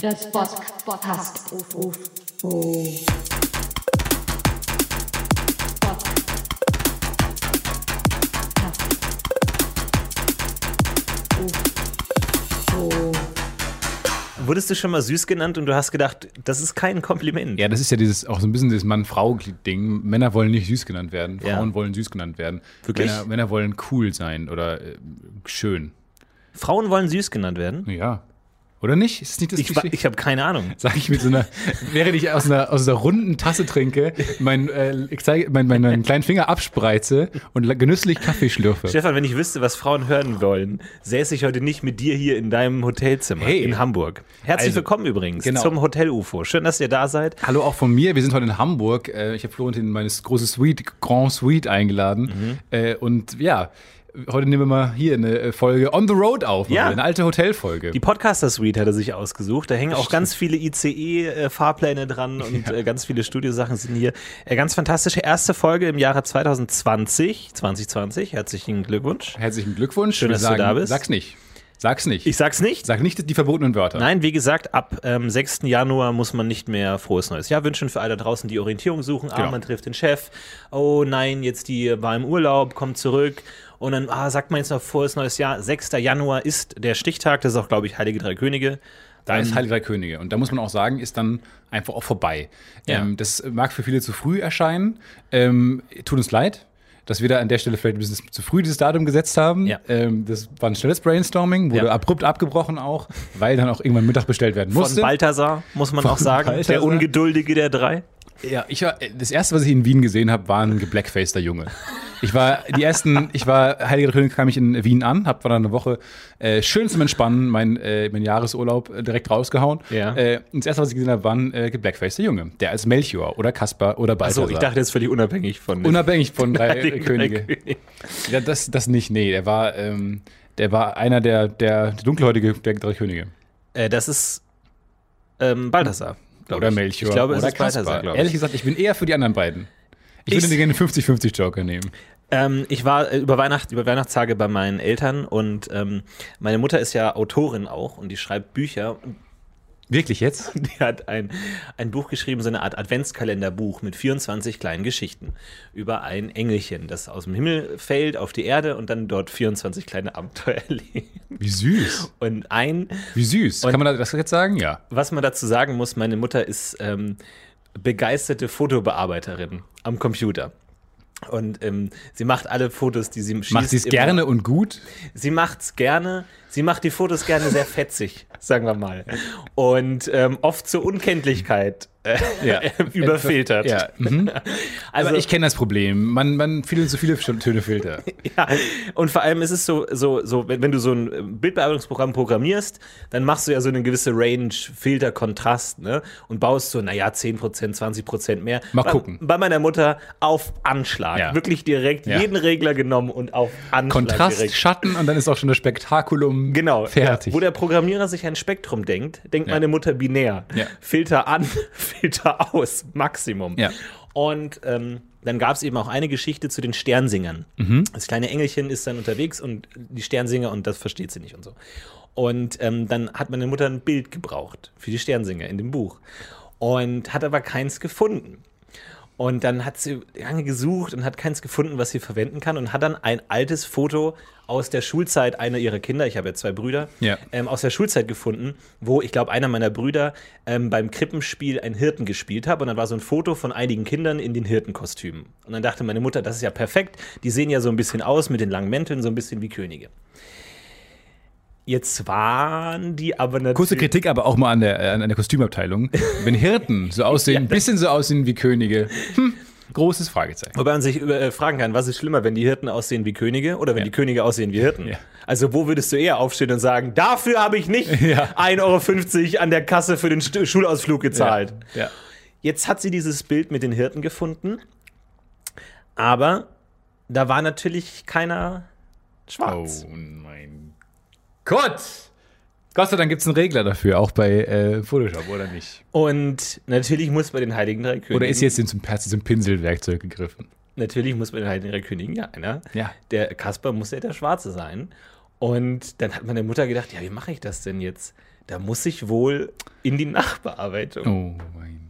Das Podcast UFO. Wurdest du schon mal süß genannt und du hast gedacht, das ist kein Kompliment? Ja, das ist ja dieses auch so ein bisschen dieses Mann-Frau-Ding. Männer wollen nicht süß genannt werden, Ja. Frauen wollen süß genannt werden. Wirklich? Männer, Männer wollen cool sein oder äh, schön. Frauen wollen süß genannt werden? Ja. Oder nicht? Ist nicht das Ich, Klischee? ich habe keine Ahnung. Sag ich mit so einer, während ich aus einer, aus einer runden Tasse trinke, mein, äh, ich zeige, mein, meinen kleinen Finger abspreize und genüsslich Kaffee schlürfe. Stefan, wenn ich wüsste, was Frauen hören wollen, säße ich heute nicht mit dir hier in deinem Hotelzimmer Hey. in Hamburg. Herzlich Also, willkommen übrigens genau. zum Hotel UFO. Schön, dass ihr da seid. Hallo auch von mir. Wir sind heute in Hamburg. Äh, Ich habe Florentin in meine große Suite, Grand Suite eingeladen. Mhm. Äh, Und ja, heute nehmen wir mal hier eine äh, Folge On the Road auf. Ja. Eine alte Hotelfolge. Die Podcaster Suite hat er sich ausgesucht. Da hängen auch ganz viele ICE-Fahrpläne dran und äh, ganz viele Studiosachen sind hier. Äh, ganz fantastische erste Folge im Jahre 2020. 2020. Herzlichen Glückwunsch. Herzlichen Glückwunsch. Schön, dass du sagen, da bist. Sag's nicht. Sag's nicht. Ich sag's nicht. Sag nicht die verbotenen Wörter. Nein, wie gesagt, ab ähm, 6. Januar muss man nicht mehr frohes neues Jahr wünschen für alle da draußen, die Orientierung suchen. Ah, Genau. man trifft den Chef. Oh nein, jetzt die war im Urlaub, kommt zurück. Und dann ah, sagt man jetzt noch frohes neues Jahr. 6. Januar ist der Stichtag. Das ist auch, glaube ich, Heilige Drei Könige. Da ist Heilige Drei Könige. Und da muss man auch sagen, ist dann einfach auch vorbei. Ja. Ähm, das mag für viele zu früh erscheinen. Ähm, tut uns leid, dass wir da an der Stelle vielleicht ein bisschen zu früh dieses Datum gesetzt haben. Ja. Ähm, das war ein schnelles Brainstorming, wurde Ja. abrupt abgebrochen auch, weil dann auch irgendwann Mittag bestellt werden Von musste. Balthasar, muss man Von auch sagen. Der Balthasar. Ungeduldige der drei. Ja, ich war, das erste, was ich in Wien gesehen habe, war ein geblackfaceter Junge. Ich war die ersten, ich war Heilige Drei Könige kam ich in Wien an, hab war dann eine Woche äh, schön zum Entspannen, mein, äh, mein Jahresurlaub äh, direkt rausgehauen. Ja. Äh, und das erste, was ich gesehen habe, war ein äh, geblackfaceter Junge, der als Melchior oder Kaspar oder Balthasar. Achso, ich dachte jetzt völlig unabhängig von. unabhängig von drei Könige. Drei Könige. Ja, das, das nicht, nee, der war, ähm, der war einer der, der, der dunkelhäutige der drei Könige. Äh, das ist ähm, Balthasar. Oder ich. Melchior Ich glaube, es oder ist Balthasar, Kaspar. glaube Ehrlich ich. gesagt, ich bin eher für die anderen beiden. Ich Ich- würde gerne den 50-50 Joker nehmen. Ähm, ich war äh, über, Weihnacht, über Weihnachtstage bei meinen Eltern und ähm, meine Mutter ist ja Autorin auch und die schreibt Bücher. Wirklich jetzt? Die hat ein, ein Buch geschrieben, so eine Art Adventskalenderbuch mit 24 kleinen Geschichten über ein Engelchen, das aus dem Himmel fällt auf die Erde und dann dort 24 kleine Abenteuer erlebt. Wie süß. Und ein, Wie süß. Kann man das jetzt sagen? Ja. was man dazu sagen muss, meine Mutter ist ähm, begeisterte Fotobearbeiterin am Computer. Und ähm, sie macht alle Fotos, die sie schießt. Macht sie es gerne und gut? Sie macht's gerne. Sie macht die Fotos gerne sehr fetzig, sagen wir mal. Und ähm, oft zur Unkenntlichkeit äh, Ja. überfiltert. Ja. Mhm. Also, Aber ich kenne das Problem. Man, man viele zu viele schöne Filter. ja. Und vor allem ist es so, so, so wenn, du so ein äh, Bildbearbeitungsprogramm programmierst, dann machst du ja so eine gewisse Range, Filter, Kontrast, ne? Und baust so, naja, 10%, 20% mehr. Mal bei, gucken. Bei meiner Mutter auf Anschlag. Ja. Wirklich direkt jeden Regler genommen und auf Anschlag Kontrast, direkt. Schatten und dann ist auch schon das Spektakulum Genau, fertig. Ja, wo der Programmierer sich ein Spektrum denkt, denkt Ja. meine Mutter binär. Ja. Filter an, Filter aus, Maximum. Und ähm, dann gab es eben auch eine Geschichte zu den Sternsingern. Mhm. Das kleine Engelchen ist dann unterwegs und die Sternsinger und das versteht sie nicht und so. Und ähm, dann hat meine Mutter ein Bild gebraucht für die Sternsinger in dem Buch und hat aber keins gefunden. Und dann hat sie lange gesucht und hat keins gefunden, was sie verwenden kann und hat dann ein altes Foto aus der Schulzeit einer ihrer Kinder, ich habe ja zwei Brüder, Ja. ähm, aus der Schulzeit gefunden, wo ich glaube, einer meiner Brüder ähm, beim Krippenspiel einen Hirten gespielt hat. Und dann war so ein Foto von einigen Kindern in den Hirtenkostümen. Und dann dachte meine Mutter, das ist ja perfekt. Die sehen ja so ein bisschen aus mit den langen Mänteln, so ein bisschen wie Könige. Jetzt waren die aber natürlich. Kurze Kritik aber auch mal an der, äh, an der Kostümabteilung. Wenn Hirten so aussehen, ein bisschen so aussehen wie Könige, hm, großes Fragezeichen. Wobei man sich äh, fragen kann, was ist schlimmer, wenn die Hirten aussehen wie Könige oder wenn Ja. die Könige aussehen wie Hirten? Ja. Also wo würdest du eher aufstehen und sagen, dafür habe ich nicht Ja. 1,50 Euro an der Kasse für den St Schulausflug gezahlt. Ja. Jetzt hat sie dieses Bild mit den Hirten gefunden, aber da war natürlich keiner Oh schwarz. mein Gott! Gott sei Dank gibt es einen Regler dafür, auch bei äh, Photoshop, oder nicht? Und natürlich muss bei den Heiligen Drei Königen, Oder ist jetzt zum, zum Pinselwerkzeug gegriffen? natürlich muss bei den Heiligen Drei Königen ja einer, Ja. der Kasper muss ja der Schwarze sein. Und dann hat meine Mutter gedacht, ja, wie mache ich das denn jetzt? Da muss ich wohl in die Nachbearbeitung. Oh mein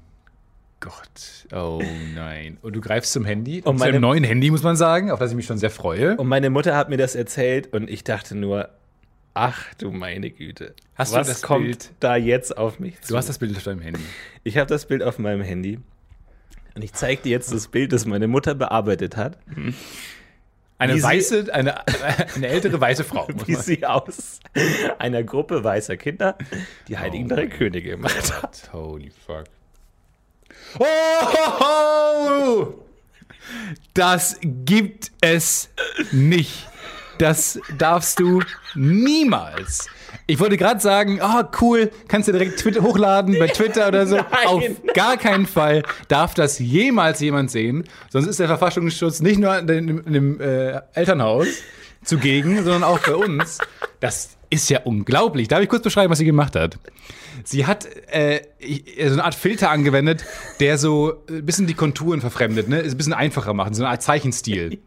Gott. Oh nein. Und du greifst zum Handy. Und zu meine- einem neuen Handy, muss man sagen, auf das ich mich schon sehr freue. Und meine Mutter hat mir das erzählt und ich dachte nur, ach du meine Güte. Hast du was das kommt Bild? da jetzt auf mich zu? Du hast das Bild auf deinem Handy. ich habe das Bild auf meinem Handy. Und ich zeige dir jetzt das Bild, das meine Mutter bearbeitet hat. Eine Wie sie- weiße, eine, eine ältere weiße Frau. wie man- sie aus einer Gruppe weißer Kinder die Heiligen Oh Drei Könige gemacht hat. Holy fuck. Oh, das gibt es nicht. Das darfst du niemals. Ich wollte gerade sagen, oh cool, kannst du direkt Twitter hochladen bei Twitter oder so. Nein. Auf gar keinen Fall darf das jemals jemand sehen. Sonst ist der Verfassungsschutz nicht nur in dem, in dem äh, Elternhaus zugegen, sondern auch bei uns. Das ist ja unglaublich. Darf ich kurz beschreiben, was sie gemacht hat? Sie hat äh, so eine Art Filter angewendet, der so ein bisschen die Konturen verfremdet, ne? Ist ein bisschen einfacher macht, so eine Art Zeichenstil.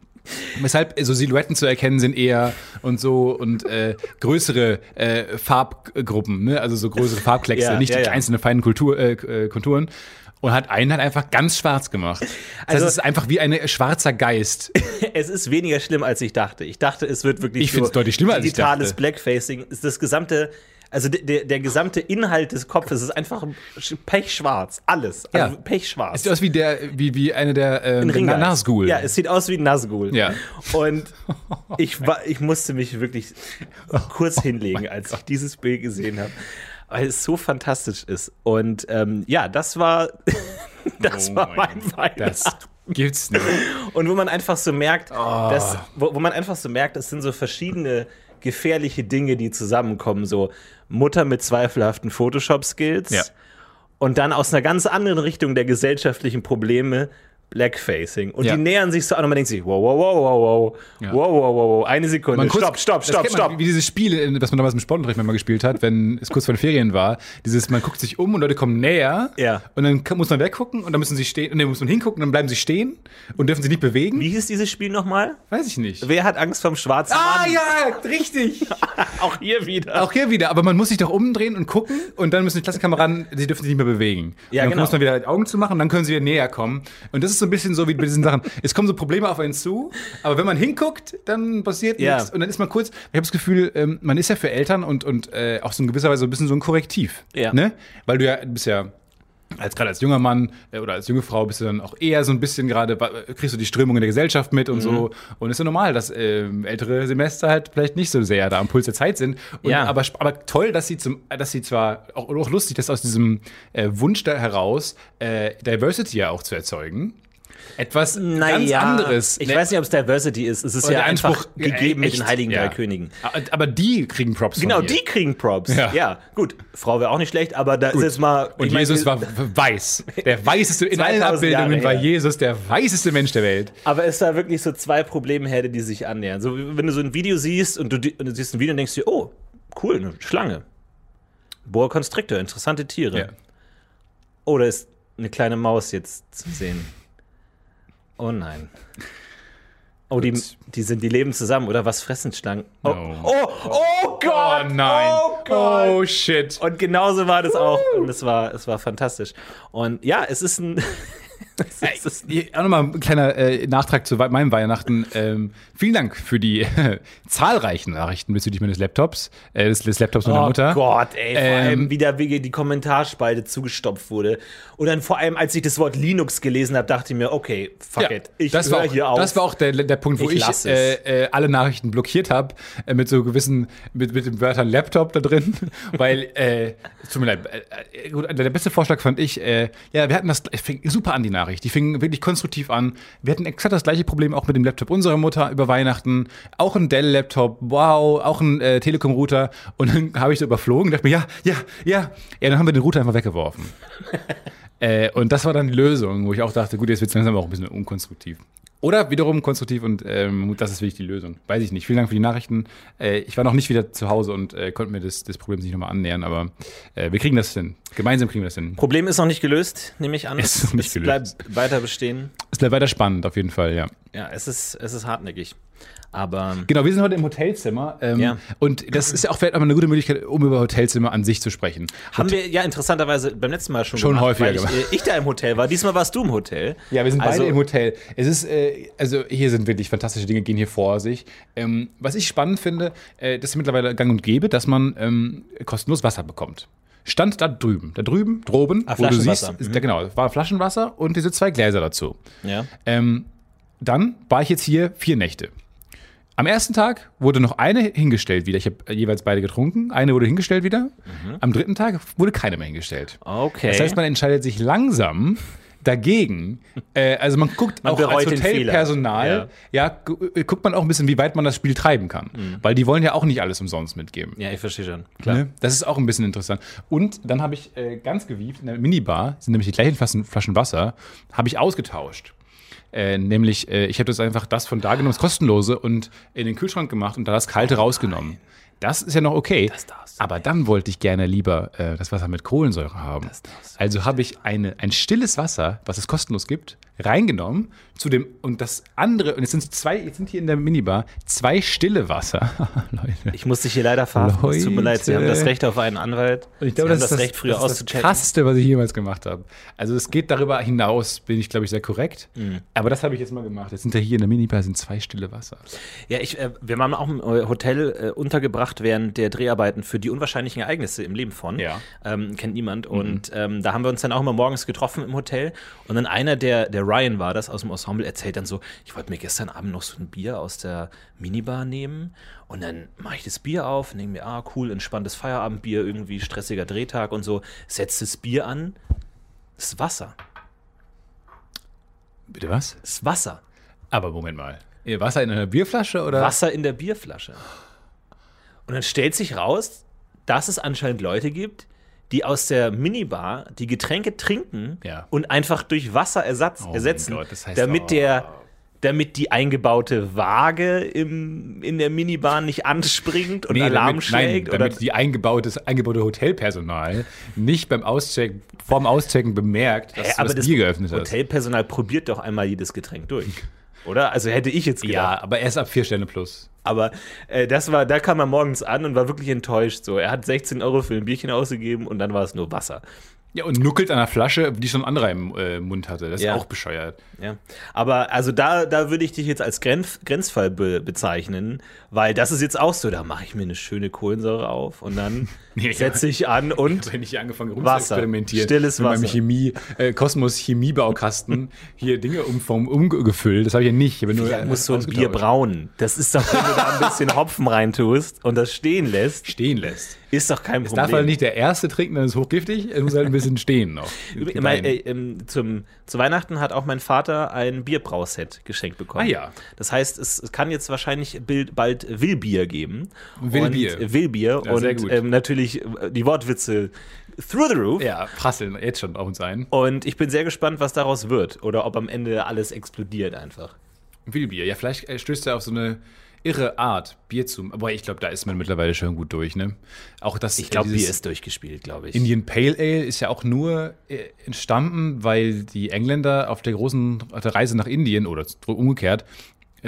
Weshalb so Silhouetten zu erkennen sind eher und so und äh, größere äh, Farbgruppen, ne? also so größere Farbkleckse, Ja, nicht ja, die ja. einzelnen feinen Kultur, äh, äh, Konturen. Und hat einen halt einfach ganz schwarz gemacht. Das Also- heißt, es ist einfach wie ein schwarzer Geist. Es ist weniger schlimm, als ich dachte. Ich dachte, es wird wirklich Ich find's deutlich schlimmer, als ich digitales dachte. Blackfacing. Das gesamte, also der, der, gesamte Inhalt des Kopfes ist einfach sch- pechschwarz. Alles. Also Ja. pechschwarz. Sieht aus wie der, wie, wie eine der ähm. Nazgul. Ja, es sieht aus wie ein Nazgul. Ja. Und ich, war, ich musste mich wirklich kurz hinlegen, als ich dieses Bild gesehen habe, weil es so fantastisch ist. Und ähm, ja, das war, das Oh war mein mein Weihnachten. Das gibt's nicht. Und wo man einfach so merkt, Oh. dass, wo, wo man einfach so merkt, es sind so verschiedene gefährliche Dinge, die zusammenkommen. So Mutter mit zweifelhaften Photoshop-Skills Ja. und dann aus einer ganz anderen Richtung der gesellschaftlichen Probleme Blackfacing. Und Ja. die nähern sich so an und man denkt sich, wow, wow, wow, wow, wow, Ja. wow, wow, wow, wow, eine Sekunde, stopp, stopp, stopp, stopp. Wie dieses Spiel, das man damals im Sportunterricht mal gespielt hat, wenn es kurz vor den Ferien war. Dieses, man guckt sich um und Leute kommen näher. Ja. Und dann muss man weggucken und dann müssen sie stehen. Und dann muss man hingucken und dann bleiben sie stehen und dürfen sich nicht bewegen. Wie hieß dieses Spiel nochmal? Weiß ich nicht. Wer hat Angst vom schwarzen Ah Mann? ja, richtig. Auch hier wieder. Auch hier wieder. Aber man muss sich doch umdrehen und gucken und dann müssen die Klassenkameraden, sie dürfen sich nicht mehr bewegen. Ja, und dann genau. muss man wieder die Augen zu machen und dann können sie wieder näher kommen. Und das ist so ein bisschen so wie bei diesen Sachen. Es kommen so Probleme auf einen zu, aber wenn man hinguckt, dann passiert Ja. nichts. Und dann ist man kurz, ich habe das Gefühl, ähm, man ist ja für Eltern und, und äh, auch so in gewisser Weise so ein bisschen so ein Korrektiv. Ja. Ne? Weil du ja, bist ja als gerade als junger Mann äh, oder als junge Frau bist du dann auch eher so ein bisschen gerade, äh, kriegst du die Strömung in der Gesellschaft mit und Mhm. so. Und ist ja normal, dass ähm, ältere Semester halt vielleicht nicht so sehr da am Puls der Zeit sind. Und, Ja. aber, aber toll, dass sie zum, dass sie zwar auch, auch lustig, dass aus diesem äh, Wunsch da heraus äh, Diversity ja auch zu erzeugen. Etwas ganz anderes. Ich Ne? weiß nicht, ob es Diversity ist. Es ist Oder ja einfach Anspruch, äh, gegeben mit echt, den Heiligen ja. Drei Königen. Aber die kriegen Props Genau, die kriegen Props. Ja. Ja, gut. Frau wäre auch nicht schlecht, aber da Gut. ist jetzt mal. Und meine, Jesus wir- war weiß. Der weißeste, in allen 2000 Abbildungen war. Jesus der weißeste Mensch der Welt. Aber es da wirklich so zwei Problemherde, die sich annähern. So, wenn du so ein Video siehst und du, und du siehst ein Video und denkst dir, oh, cool, eine Schlange. Boa Constrictor, interessante Tiere. Ja. Oh, da ist eine kleine Maus jetzt zu sehen. Oh nein. Oh, die, die sind, die leben zusammen, oder was fressen Schlangen? Oh, No. oh, oh Gott! Oh nein. Oh Gott! Oh shit. Und genauso war das auch. Und es war, es war fantastisch. Und ja, es ist ein, Hier auch nochmal ein kleiner äh, Nachtrag zu meinem Weihnachten. Ähm, vielen Dank für die zahlreichen Nachrichten bezüglich meines Laptops, äh, des, des Laptops meiner Oh Mutter. Gott, ey, vor Ähm, allem wie da wie die Kommentarspalte zugestopft wurde. Und dann vor allem, als ich das Wort Linux gelesen habe, dachte ich mir, okay, fuck Ja, it, ich das war auch, hier auf. Das war auch der, der Punkt, wo Ich ich, äh, äh, alle Nachrichten blockiert habe, äh, mit so gewissen, mit, mit den Wörtern Laptop da drin, weil, äh, tut mir leid, äh, äh, gut, der beste Vorschlag fand ich, äh, ja, wir hatten das, fing super an, die Nachricht, die fing wirklich konstruktiv an. Wir hatten exakt das gleiche Problem auch mit dem Laptop unserer Mutter über Weihnachten, auch ein Dell-Laptop, wow, auch ein äh, Telekom-Router. Und dann habe ich so überflogen. Und dachte mir, ja, ja, ja, ja, dann haben wir den Router einfach weggeworfen. Äh, und das war dann die Lösung, wo ich auch dachte, gut, jetzt wird es langsam auch ein bisschen unkonstruktiv. Oder wiederum konstruktiv und ähm, das ist wirklich die Lösung. Weiß ich nicht. Vielen Dank für die Nachrichten. Äh, ich war noch nicht wieder zu Hause und äh, konnte mir des, des Problems nicht nochmal annähern, aber äh, wir kriegen das hin. Gemeinsam kriegen wir das hin. Problem ist noch nicht gelöst, nehme ich an. Es ist nicht es gelöst. bleibt weiter bestehen. Es bleibt weiter spannend, auf jeden Fall, ja. Ja, es ist, es ist hartnäckig. Aber Genau, wir sind heute im Hotelzimmer. Ähm, Ja. Und das ist ja auch vielleicht eine gute Möglichkeit, um über Hotelzimmer an sich zu sprechen. haben wir ja interessanterweise beim letzten Mal schon Schon häufiger weil ich, gemacht. äh, ich da im Hotel war. Diesmal warst du im Hotel. Ja, wir sind Also- beide im Hotel. Es ist, äh, also hier sind wirklich fantastische Dinge, gehen hier vor sich. Ähm, was ich spannend finde, äh, das ist mittlerweile gang und gäbe, dass man ähm, kostenlos Wasser bekommt. Stand da drüben, da drüben, droben, Ah, wo du siehst, ist, da, genau, war Flaschenwasser und diese zwei Gläser dazu. Ja. Ähm, dann war ich jetzt hier vier Nächte. Am ersten Tag wurde noch eine hingestellt wieder. Ich habe jeweils beide getrunken. Eine wurde hingestellt wieder. Am dritten Tag wurde keine mehr hingestellt. Okay. Das heißt, man entscheidet sich langsam dagegen. Äh, also man guckt Man auch als Hotelpersonal, ja, gu- äh, guckt man auch ein bisschen, wie weit man das Spiel treiben kann. Weil die wollen ja auch nicht alles umsonst mitgeben. ja, ich verstehe schon. Klar. Ne? Das ist auch ein bisschen interessant. Und dann habe ich äh, ganz gewieft, in der Minibar, sind nämlich die gleichen Flaschen, Flaschen Wasser, habe ich ausgetauscht. Äh, nämlich, äh, ich habe das einfach das von da genommen, das kostenlose, und in den Kühlschrank gemacht und da das kalte rausgenommen. Das ist ja noch okay. darfst du aber dann wollte ich gerne lieber äh, das Wasser mit Kohlensäure haben. Also habe ich eine, ein stilles Wasser, was es kostenlos gibt, reingenommen zu dem und das andere und jetzt sind zwei, jetzt sind hier in der Minibar zwei stille Wasser, Leute. Ich muss dich hier leider verhaften. Es tut mir leid, Sie haben das Recht auf einen Anwalt. Und ich glaube, das, das ist Recht, früher das, ist das auszuchecken. Krasseste, was ich jemals gemacht habe. Also es geht darüber hinaus, bin ich, glaube ich, sehr korrekt. Mhm. Aber das habe ich jetzt mal gemacht. Jetzt sind ja hier in der Minibar sind zwei stille Wasser. Ja, ich, äh, wir waren auch im äh, Hotel äh, untergebracht während der Dreharbeiten für die unwahrscheinlichen Ereignisse im Leben von. Ja. Ähm, kennt niemand. Und ähm, da haben wir uns dann auch immer morgens getroffen im Hotel. Und dann einer, der, der Ryan war das aus dem Ensemble, erzählt dann so, ich wollte mir gestern Abend noch so ein Bier aus der Minibar nehmen. Und dann mache ich das Bier auf und denke mir, ah, cool, entspanntes Feierabendbier, irgendwie stressiger Drehtag und so. Setzt das Bier an. Das ist Wasser. Bitte was? Das ist Wasser. Aber Moment mal. Wasser in einer Bierflasche oder? Wasser in der Bierflasche. Und dann stellt sich raus, dass es anscheinend Leute gibt, die aus der Minibar die Getränke trinken Ja. und einfach durch Wasserersatz mein ersetzen, Gott, das heißt, damit oh. der damit die eingebaute Waage im, in der Minibar nicht anspringt und Alarm damit, schlägt. Nein, oder damit die eingebautes, eingebaute Hotelpersonal nicht beim Auschecken, vorm Auschecken bemerkt, dass Hä, du das Bier geöffnet hast. Hotelpersonal probiert doch einmal jedes Getränk durch. Oder? Also hätte ich jetzt gedacht. Ja, aber erst ab vier Sterne plus. Aber äh, das war, da kam er morgens an und war wirklich enttäuscht. So, er hat 16 Euro für ein Bierchen ausgegeben und dann war es nur Wasser. Ja, und nuckelt an einer Flasche, die schon ein anderer im äh, Mund hatte. Das ist Ja. auch bescheuert. Ja. Aber also da, da würde ich dich jetzt als Grenz, Grenzfall be bezeichnen, weil das ist jetzt auch so, da mache ich mir eine schöne Kohlensäure auf und dann Nee, setze ich an und Wenn ich angefangen rum Wasser. experimentieren, Stilles mit meinem Wasser. Chemie, äh, Kosmos Chemiebaukasten hier Dinge umformen, umgefüllt. Das habe ich ja nicht. Ich habe nur ja, äh, muss so ein. Bier brauen. Das ist doch, wenn du da ein bisschen Hopfen reintust und das stehen lässt, stehen lässt. ist doch kein Es Problem. darf halt nicht der erste trinken, dann ist es hochgiftig. Es muss halt ein bisschen stehen noch. Mein, äh, ähm, zum, zu Weihnachten hat auch mein Vater ein Bierbrauset geschenkt bekommen. Ah ja. Das heißt, es, kann jetzt wahrscheinlich bald Willbier geben. Willbier. Und, Willbier. Ja, und. Ähm, natürlich äh, die Wortwitze through the roof. ja, prasseln jetzt schon auf uns ein. Und ich bin sehr gespannt, was daraus wird. Oder ob am Ende alles explodiert einfach. Wildbier. Ja, vielleicht äh, stößt er auf so eine irre Art, Bier zu. Aber ich glaube, da ist man mittlerweile schon gut durch, ne? Auch das. Ich glaube, äh, Bier ist durchgespielt, glaube ich. Indian Pale Ale ist ja auch nur äh, entstanden, weil die Engländer auf der großen auf der Reise nach Indien oder umgekehrt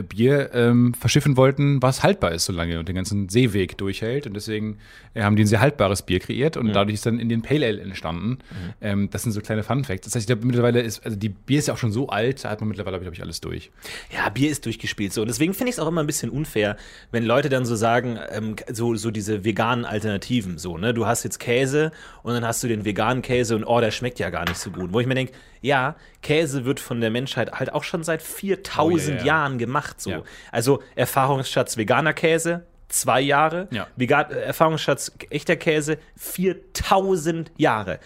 Bier ähm, verschiffen wollten, was haltbar ist so lange und den ganzen Seeweg durchhält. Und deswegen äh, haben die ein sehr haltbares Bier kreiert und dadurch ist dann in den Pale Ale entstanden. Ähm, das sind so kleine Fun Facts. Das heißt, ich glaube, mittlerweile ist, also die Bier ist ja auch schon so alt, da hat man mittlerweile, glaube ich, alles durch. Ja, Bier ist durchgespielt so. Und deswegen finde ich es auch immer ein bisschen unfair, wenn Leute dann so sagen, ähm, so, so diese veganen Alternativen. So, ne? Du hast jetzt Käse und dann hast du den veganen Käse und oh, der schmeckt ja gar nicht so gut. Wo ich mir denke, ja, Käse wird von der Menschheit halt auch schon seit 4000 Oh, ja. Jahren gemacht. So. Ja. Also Erfahrungsschatz veganer Käse. Zwei Jahre. Ja. Vegan, Erfahrungsschatz echter Käse. 4000 Jahre.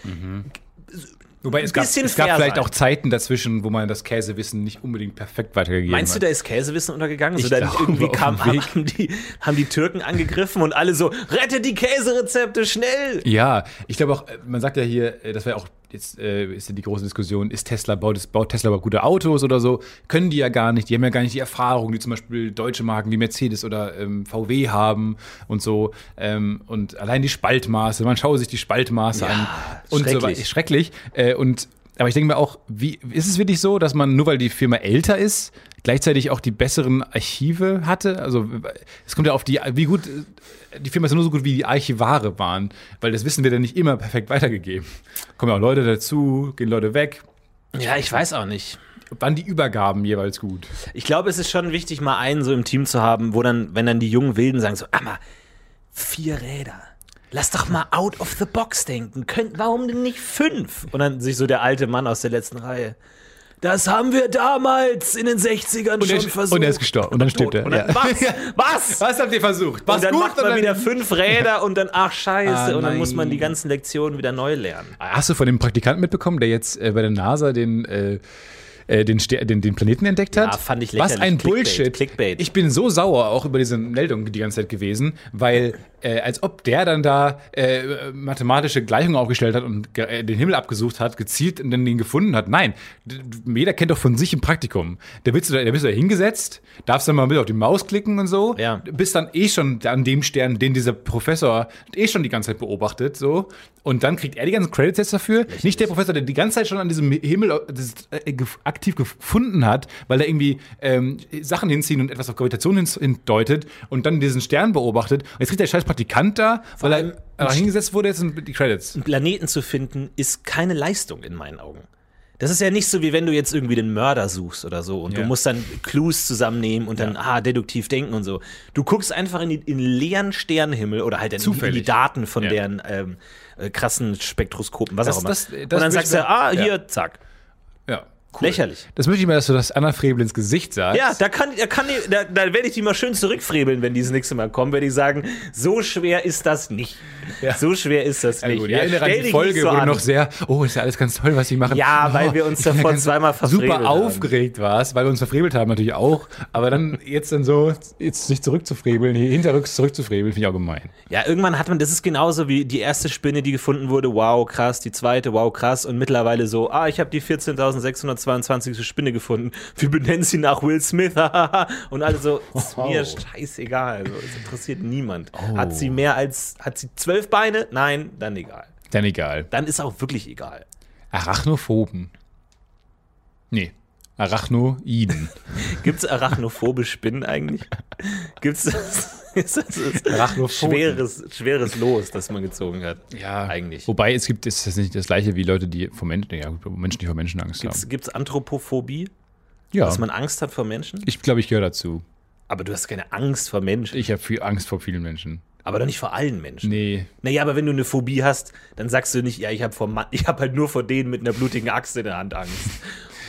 Wobei es gab, es gab vielleicht sein. auch Zeiten dazwischen, wo man das Käsewissen nicht unbedingt perfekt weitergegeben Meinst du, hat. da ist Käsewissen untergegangen? Ich so, dann glaube, irgendwie kam, haben, die, haben die Türken angegriffen und alle so, rettet die Käserezepte schnell! Ja, ich glaube auch, äh, man sagt ja hier, äh, das war ja auch, jetzt äh, ist ja die große Diskussion, ist Tesla, baut, baut Tesla überhaupt gute Autos oder so? Können die ja gar nicht, die haben ja gar nicht die Erfahrung, die zum Beispiel deutsche Marken wie Mercedes oder ähm, VW haben und so. Ähm, und allein die Spaltmaße, man schaue sich die Spaltmaße Ja, an. Und so schrecklich. weiter. Schrecklich. Äh, und aber ich denke mir auch, wie ist es wirklich so, dass man nur weil die Firma älter ist, gleichzeitig auch die besseren Archive hatte? Also es kommt ja auf die, wie gut die Firma ist ja nur so gut, wie die Archivare waren, weil das Wissen wird ja nicht immer perfekt weitergegeben. Kommen ja auch Leute dazu, gehen Leute weg. Ja, ich weiß auch nicht. Wann die Übergaben jeweils gut? Ich glaube, es ist schon wichtig, mal einen so im Team zu haben, wo dann, wenn dann die jungen Wilden sagen so, ah mal, vier Räder. Lass doch mal out of the box denken. Könnt, warum denn nicht fünf? Und dann sich so der alte Mann aus der letzten Reihe. Das haben wir damals in den 60ern Und er, schon versucht. und er ist gestorben. Und dann stirbt er. Dann, ja. was? Was? Was habt ihr versucht? Und dann macht man wieder fünf Räder und dann, ach scheiße, Ah, und dann muss man die ganzen Lektionen wieder neu lernen. Hast du von dem Praktikanten mitbekommen, der jetzt äh, bei der NASA den, äh, äh, den, den, den Planeten entdeckt hat? Ja, fand ich Was lächerlich. ein Clickbait, Bullshit. Clickbait. Ich bin so sauer auch über diese Meldung die ganze Zeit gewesen, weil äh, als ob der dann da äh, mathematische Gleichungen aufgestellt hat und äh, den Himmel abgesucht hat, gezielt und dann den gefunden hat. Nein, jeder kennt doch von sich im Praktikum. Da bist du da, da bist du da hingesetzt, darfst dann mal mit auf die Maus klicken und so, Ja. bist dann eh schon an dem Stern, den dieser Professor eh schon die ganze Zeit beobachtet, so. Und dann kriegt er die ganzen Credits jetzt dafür. Nicht der Professor, der die ganze Zeit schon an diesem Himmel äh, das, äh, aktiv gefunden hat, weil er irgendwie ähm, Sachen hinziehen und etwas auf Gravitation hin- hindeutet und dann diesen Stern beobachtet. Und jetzt kriegt der scheiß Praktikant da, weil er hingesetzt wurde, jetzt sind die Credits. einen Planeten zu finden, ist keine Leistung in meinen Augen. Das ist ja nicht so, wie wenn du jetzt irgendwie den Mörder suchst oder so und Ja. du musst dann Clues zusammennehmen und dann, ah, deduktiv denken und so. Du guckst einfach in, die, in leeren Sternenhimmel oder halt in, die- in die. Daten von Ja. deren ähm, äh, krassen Spektroskopen, was Das- auch immer. das- das und dann sagst du, ah, ja. hier, zack. Ja. Lächerlich. Das möchte ich mal, dass du das Anna Frebel ins Gesicht sagst. Ja, da kann, da kann da, da werde ich die mal schön zurückfrebeln, wenn die das nächste Mal kommen, werde ich sagen, so schwer ist das nicht. Ja. So schwer ist das Ja, nicht. gut, Ja, erinnere an die Folge, so du an. noch sehr, oh, ist ja alles ganz toll, was sie machen. Ja, oh, weil wir uns davon ganz zweimal verfrebelt Super haben. aufgeregt warst, weil wir uns verfrebelt haben natürlich auch. Aber dann jetzt dann so, jetzt sich zurückzufrebeln, hier hinterrücks zurückzufrebeln, finde ich auch gemein. Ja, irgendwann hat man, das ist genauso wie die erste Spinne, die gefunden wurde, wow, krass, die zweite, wow, krass, und mittlerweile so, ah, ich habe die 14.622. Spinne gefunden, wir benennen sie nach Will Smith, und alle so, ist mir scheißegal, so, es interessiert niemand. Hat sie mehr als, hat sie zwölf Beine? Nein, dann egal. Dann egal. Dann ist auch wirklich egal. Arachnophoben. Nee. Arachnoiden. Gibt es arachnophobe Spinnen eigentlich? Gibt es das? Ist das schweres, schweres Los, das man gezogen hat? Ja, Eigentlich. Wobei es gibt, ist das nicht das gleiche wie Leute, die vor Menschen, ja, Menschen, die vor Menschen Angst haben. Gibt es Anthropophobie? Ja, Dass man Angst hat vor Menschen? ich glaube, ich gehöre dazu. Aber du hast keine Angst vor Menschen. Ich habe viel Angst vor vielen Menschen. aber doch nicht vor allen Menschen. Nee. Naja, aber wenn du eine Phobie hast, dann sagst du nicht, ja, ich habe vor Ma- ich habe halt nur vor denen mit einer blutigen Axt in der Hand Angst.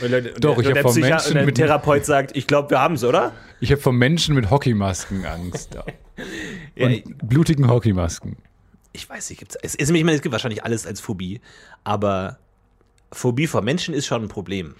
Und der, Doch, ich der, hab vor Psychi- Menschen und der mit- Therapeut sagt, ich glaube, wir haben es, oder? Ich habe vor Menschen mit Hockeymasken Angst. Ja, Und blutigen Hockeymasken. ich weiß nicht, gibt's, es, es, ich meine, es gibt wahrscheinlich alles als Phobie, aber Phobie vor Menschen ist schon ein Problem.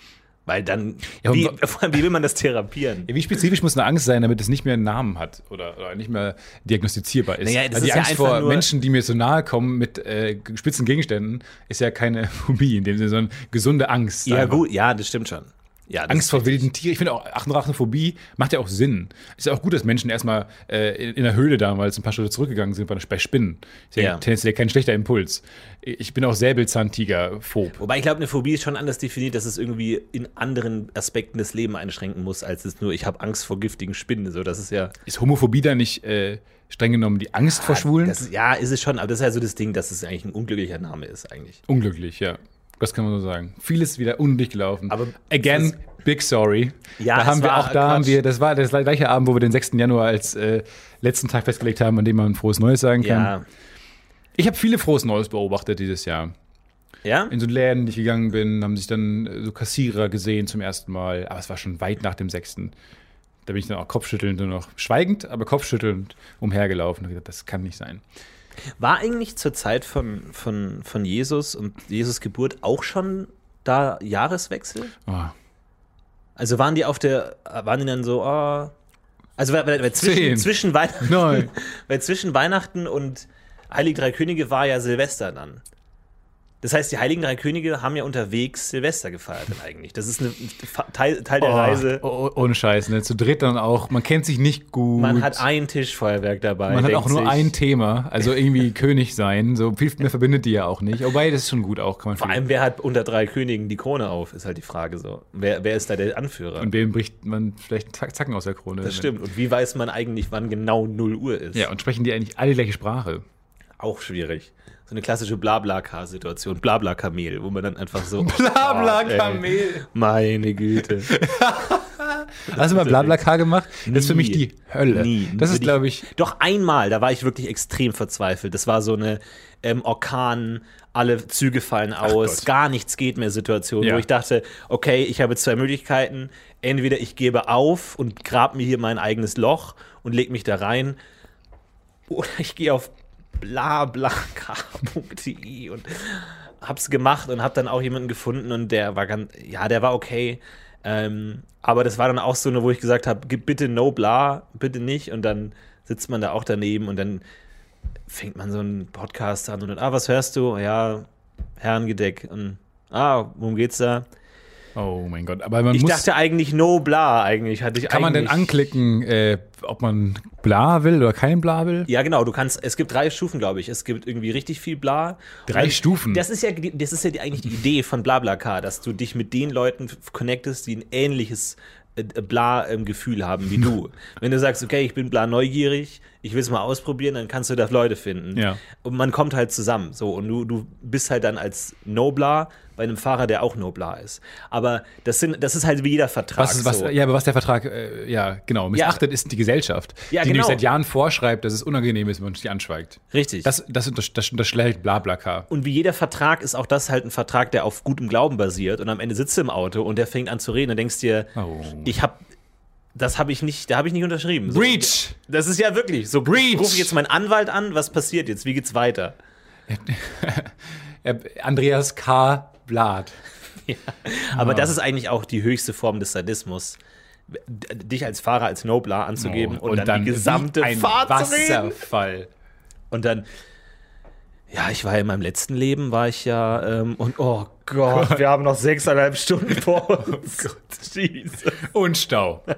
Weil dann, Ja, wie, vor allem, wie will man das therapieren? Ja, wie spezifisch muss eine Angst sein, damit es nicht mehr einen Namen hat oder, oder nicht mehr diagnostizierbar ist? Naja, Weil die ist ja Angst einfach vor Menschen, die mir so nahe kommen mit äh, spitzen Gegenständen, ist ja keine Phobie in dem Sinne, sondern gesunde Angst. Ja, einfach. gut, ja, das stimmt schon. Ja, Angst vor wilden Tieren. Ich finde auch, Arachnophobie macht ja auch Sinn. Ist ja auch gut, dass Menschen erstmal äh, in, in der Höhle damals ein paar Schritte zurückgegangen sind bei, bei Spinnen. Ist ja, Ja. tendenziell kein schlechter Impuls. Ich bin auch Säbelzahntiger-phob. Wobei ich glaube, eine Phobie ist schon anders definiert, dass es irgendwie in anderen Aspekten des Lebens einschränken muss, als es nur, ich habe Angst vor giftigen Spinnen. So, das ist ja. Ist Homophobie da nicht äh, streng genommen die Angst vor Schwulen? Das ja, ist es schon, aber das ist ja so das Ding, dass es eigentlich ein unglücklicher Name ist, eigentlich. Unglücklich, ja. Das kann man so sagen. Vieles wieder undicht gelaufen. Aber again, big sorry. Ja, da haben wir auch, da haben wir, das war der gleiche Abend, wo wir den 6. Januar als äh, letzten Tag festgelegt haben, an dem man frohes Neues sagen kann. Ja. Ich habe viele frohes Neues beobachtet dieses Jahr. Ja? In so Läden, die ich gegangen bin, haben sich dann äh, so Kassierer gesehen zum ersten Mal. Aber es war schon weit nach dem 6. Da bin ich dann auch kopfschüttelnd nur noch, schweigend, aber kopfschüttelnd umhergelaufen und gesagt, das kann nicht sein. War eigentlich zur Zeit von, von, von Jesus und Jesus Geburt auch schon da Jahreswechsel? Oh. Also waren die auf der, waren die dann so, oh, also weil, weil, weil zwischen, zwischen, Weihn Neun. weil zwischen Weihnachten und Heilige Drei Könige war ja Silvester dann. Das heißt, die Heiligen Drei Könige haben ja unterwegs Silvester gefeiert eigentlich. Das ist eine, Teil, Teil der Oh, Reise. oh, ohne Scheiß, ne? Zu dritt dann auch. Man kennt sich nicht gut. Man hat ein Tischfeuerwerk dabei. Man hat auch nur ein Thema, also irgendwie König sein. So viel mehr verbindet die ja auch nicht. Wobei, das ist schon gut auch, kann man Vor allem, wer hat unter drei Königen die Krone auf, ist halt die Frage so. Wer, wer ist da der Anführer? Und wem bricht man vielleicht einen Zack- Zacken aus der Krone? das stimmt. Und wie weiß man eigentlich, wann genau 0 Uhr ist? Ja, und sprechen die eigentlich alle die gleiche Sprache? Auch schwierig. So eine klassische Blabla-Car-Situation. Blabla-Kamel, wo man dann einfach so. Blabla-Kamel. Ey, Meine Güte. Hast du mal Blablacar gemacht? Das ist für mich Nie. die Hölle. Nie. Das ist, glaube ich, Doch einmal, da war ich wirklich extrem verzweifelt. Das war so eine ähm, Orkan, alle Züge fallen aus, gar nichts geht mehr Situation, Ja. wo ich dachte, okay, ich habe zwei Möglichkeiten. Entweder ich gebe auf und grab mir hier mein eigenes Loch und leg mich da rein, oder ich gehe auf blablak.de und hab's gemacht und hab dann auch jemanden gefunden und der war ganz, ja, der war okay. Ähm, aber das war dann auch so eine, wo ich gesagt habe, bitte no bla, bitte nicht. Und dann sitzt man da auch daneben und dann fängt man so einen Podcast an und dann, ah, was hörst du? Ja, Herrengedeck. Und ah, worum geht's da? Oh mein Gott. Aber man Ich muss, dachte eigentlich no bla, eigentlich hatte ich kann man denn anklicken, äh, ob man bla will oder kein bla will? Ja, genau, du kannst, es gibt drei Stufen, glaube ich. Es gibt irgendwie richtig viel Bla. Drei Und Stufen? Das ist ja, das ist ja die, eigentlich die Idee von BlaBlaCar, dass du dich mit den Leuten connectest, die ein ähnliches äh, Bla-Gefühl haben wie du. Wenn du sagst, okay, ich bin Bla neugierig, ich will es mal ausprobieren, dann kannst du da Leute finden. Ja. Und man kommt halt zusammen. So, und du, du bist halt dann als No-Bla bei einem Fahrer, der auch No-Bla ist. Aber das, sind, das ist halt wie jeder Vertrag. Was, was, so. ja, aber was der Vertrag, äh, ja, genau, missachtet ist die Gesellschaft, Ja, die genau. nämlich seit Jahren vorschreibt, dass es unangenehm ist, wenn man sich anschweigt. Richtig. Das, das, das, das unterschlägt Blablacar. Und wie jeder Vertrag ist auch das halt ein Vertrag, der auf gutem Glauben basiert. Und am Ende sitzt du im Auto und der fängt an zu reden und denkst dir, Oh. ich habe, das habe ich nicht, da habe ich nicht unterschrieben. So, Breach! Das ist ja wirklich so. Breach! Ich jetzt meinen Anwalt an, was passiert jetzt? Wie geht's weiter? Andreas K. Blad. Aber das ist eigentlich auch die höchste Form des Sadismus. Dich als Fahrer als Nobler anzugeben Oh, und, dann, die gesamte Fahrt zu reden. Wasserfall. Und dann, ja, ich war ja in meinem letzten Leben, war ich ja, ähm, und oh Gott, wir haben noch sechseinhalb Stunden vor uns. Jesus. Und Stau.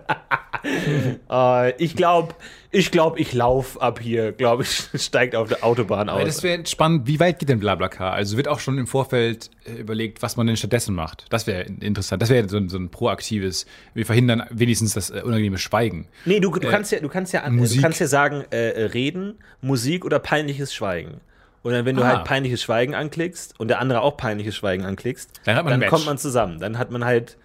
Äh, ich glaube, ich glaube, ich laufe ab hier, glaube ich, steigt auf der Autobahn aus. das wäre spannend, wie weit geht denn Blablacar? Also wird auch schon im Vorfeld äh, überlegt, was man denn stattdessen macht. Das wäre interessant. Das wäre so, ein- so ein proaktives, wir verhindern wenigstens das äh, unangenehme Schweigen. Nee, du, du kannst ja, du kannst ja, Musik. du kannst ja sagen, äh, äh, reden, Musik oder peinliches Schweigen. Und dann, wenn du Ah. halt peinliches Schweigen anklickst und der andere auch peinliches Schweigen anklickst, Dann hat man Match. kommt man zusammen. Dann hat man halt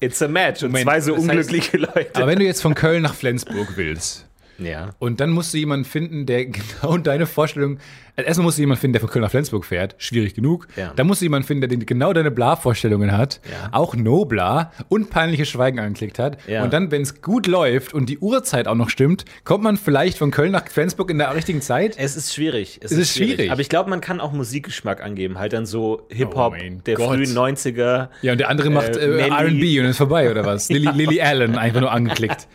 It's a Match und Moment, zwei so das heißt- unglückliche Leute. Aber wenn du jetzt von Köln nach Flensburg willst, ja. Und dann musst du jemanden finden, der genau deine Vorstellung. Also erstmal musst du jemanden finden, der von Köln nach Flensburg fährt. Schwierig genug. Ja. Dann musst du jemanden finden, der genau deine Bla-Vorstellungen hat. Ja. Auch No Bla und peinliches Schweigen angeklickt hat. Ja. Und dann, wenn es gut läuft und die Uhrzeit auch noch stimmt, kommt man vielleicht von Köln nach Flensburg in der richtigen Zeit. Es ist schwierig. Es, ist schwierig. Aber ich glaube, man kann auch Musikgeschmack angeben. Halt dann so Hip-Hop Oh der Gott. frühen 90er. Ja, und der andere macht Äh, äh, Melly. RB und ist vorbei, oder was? Lily, Lily Allen, einfach nur angeklickt.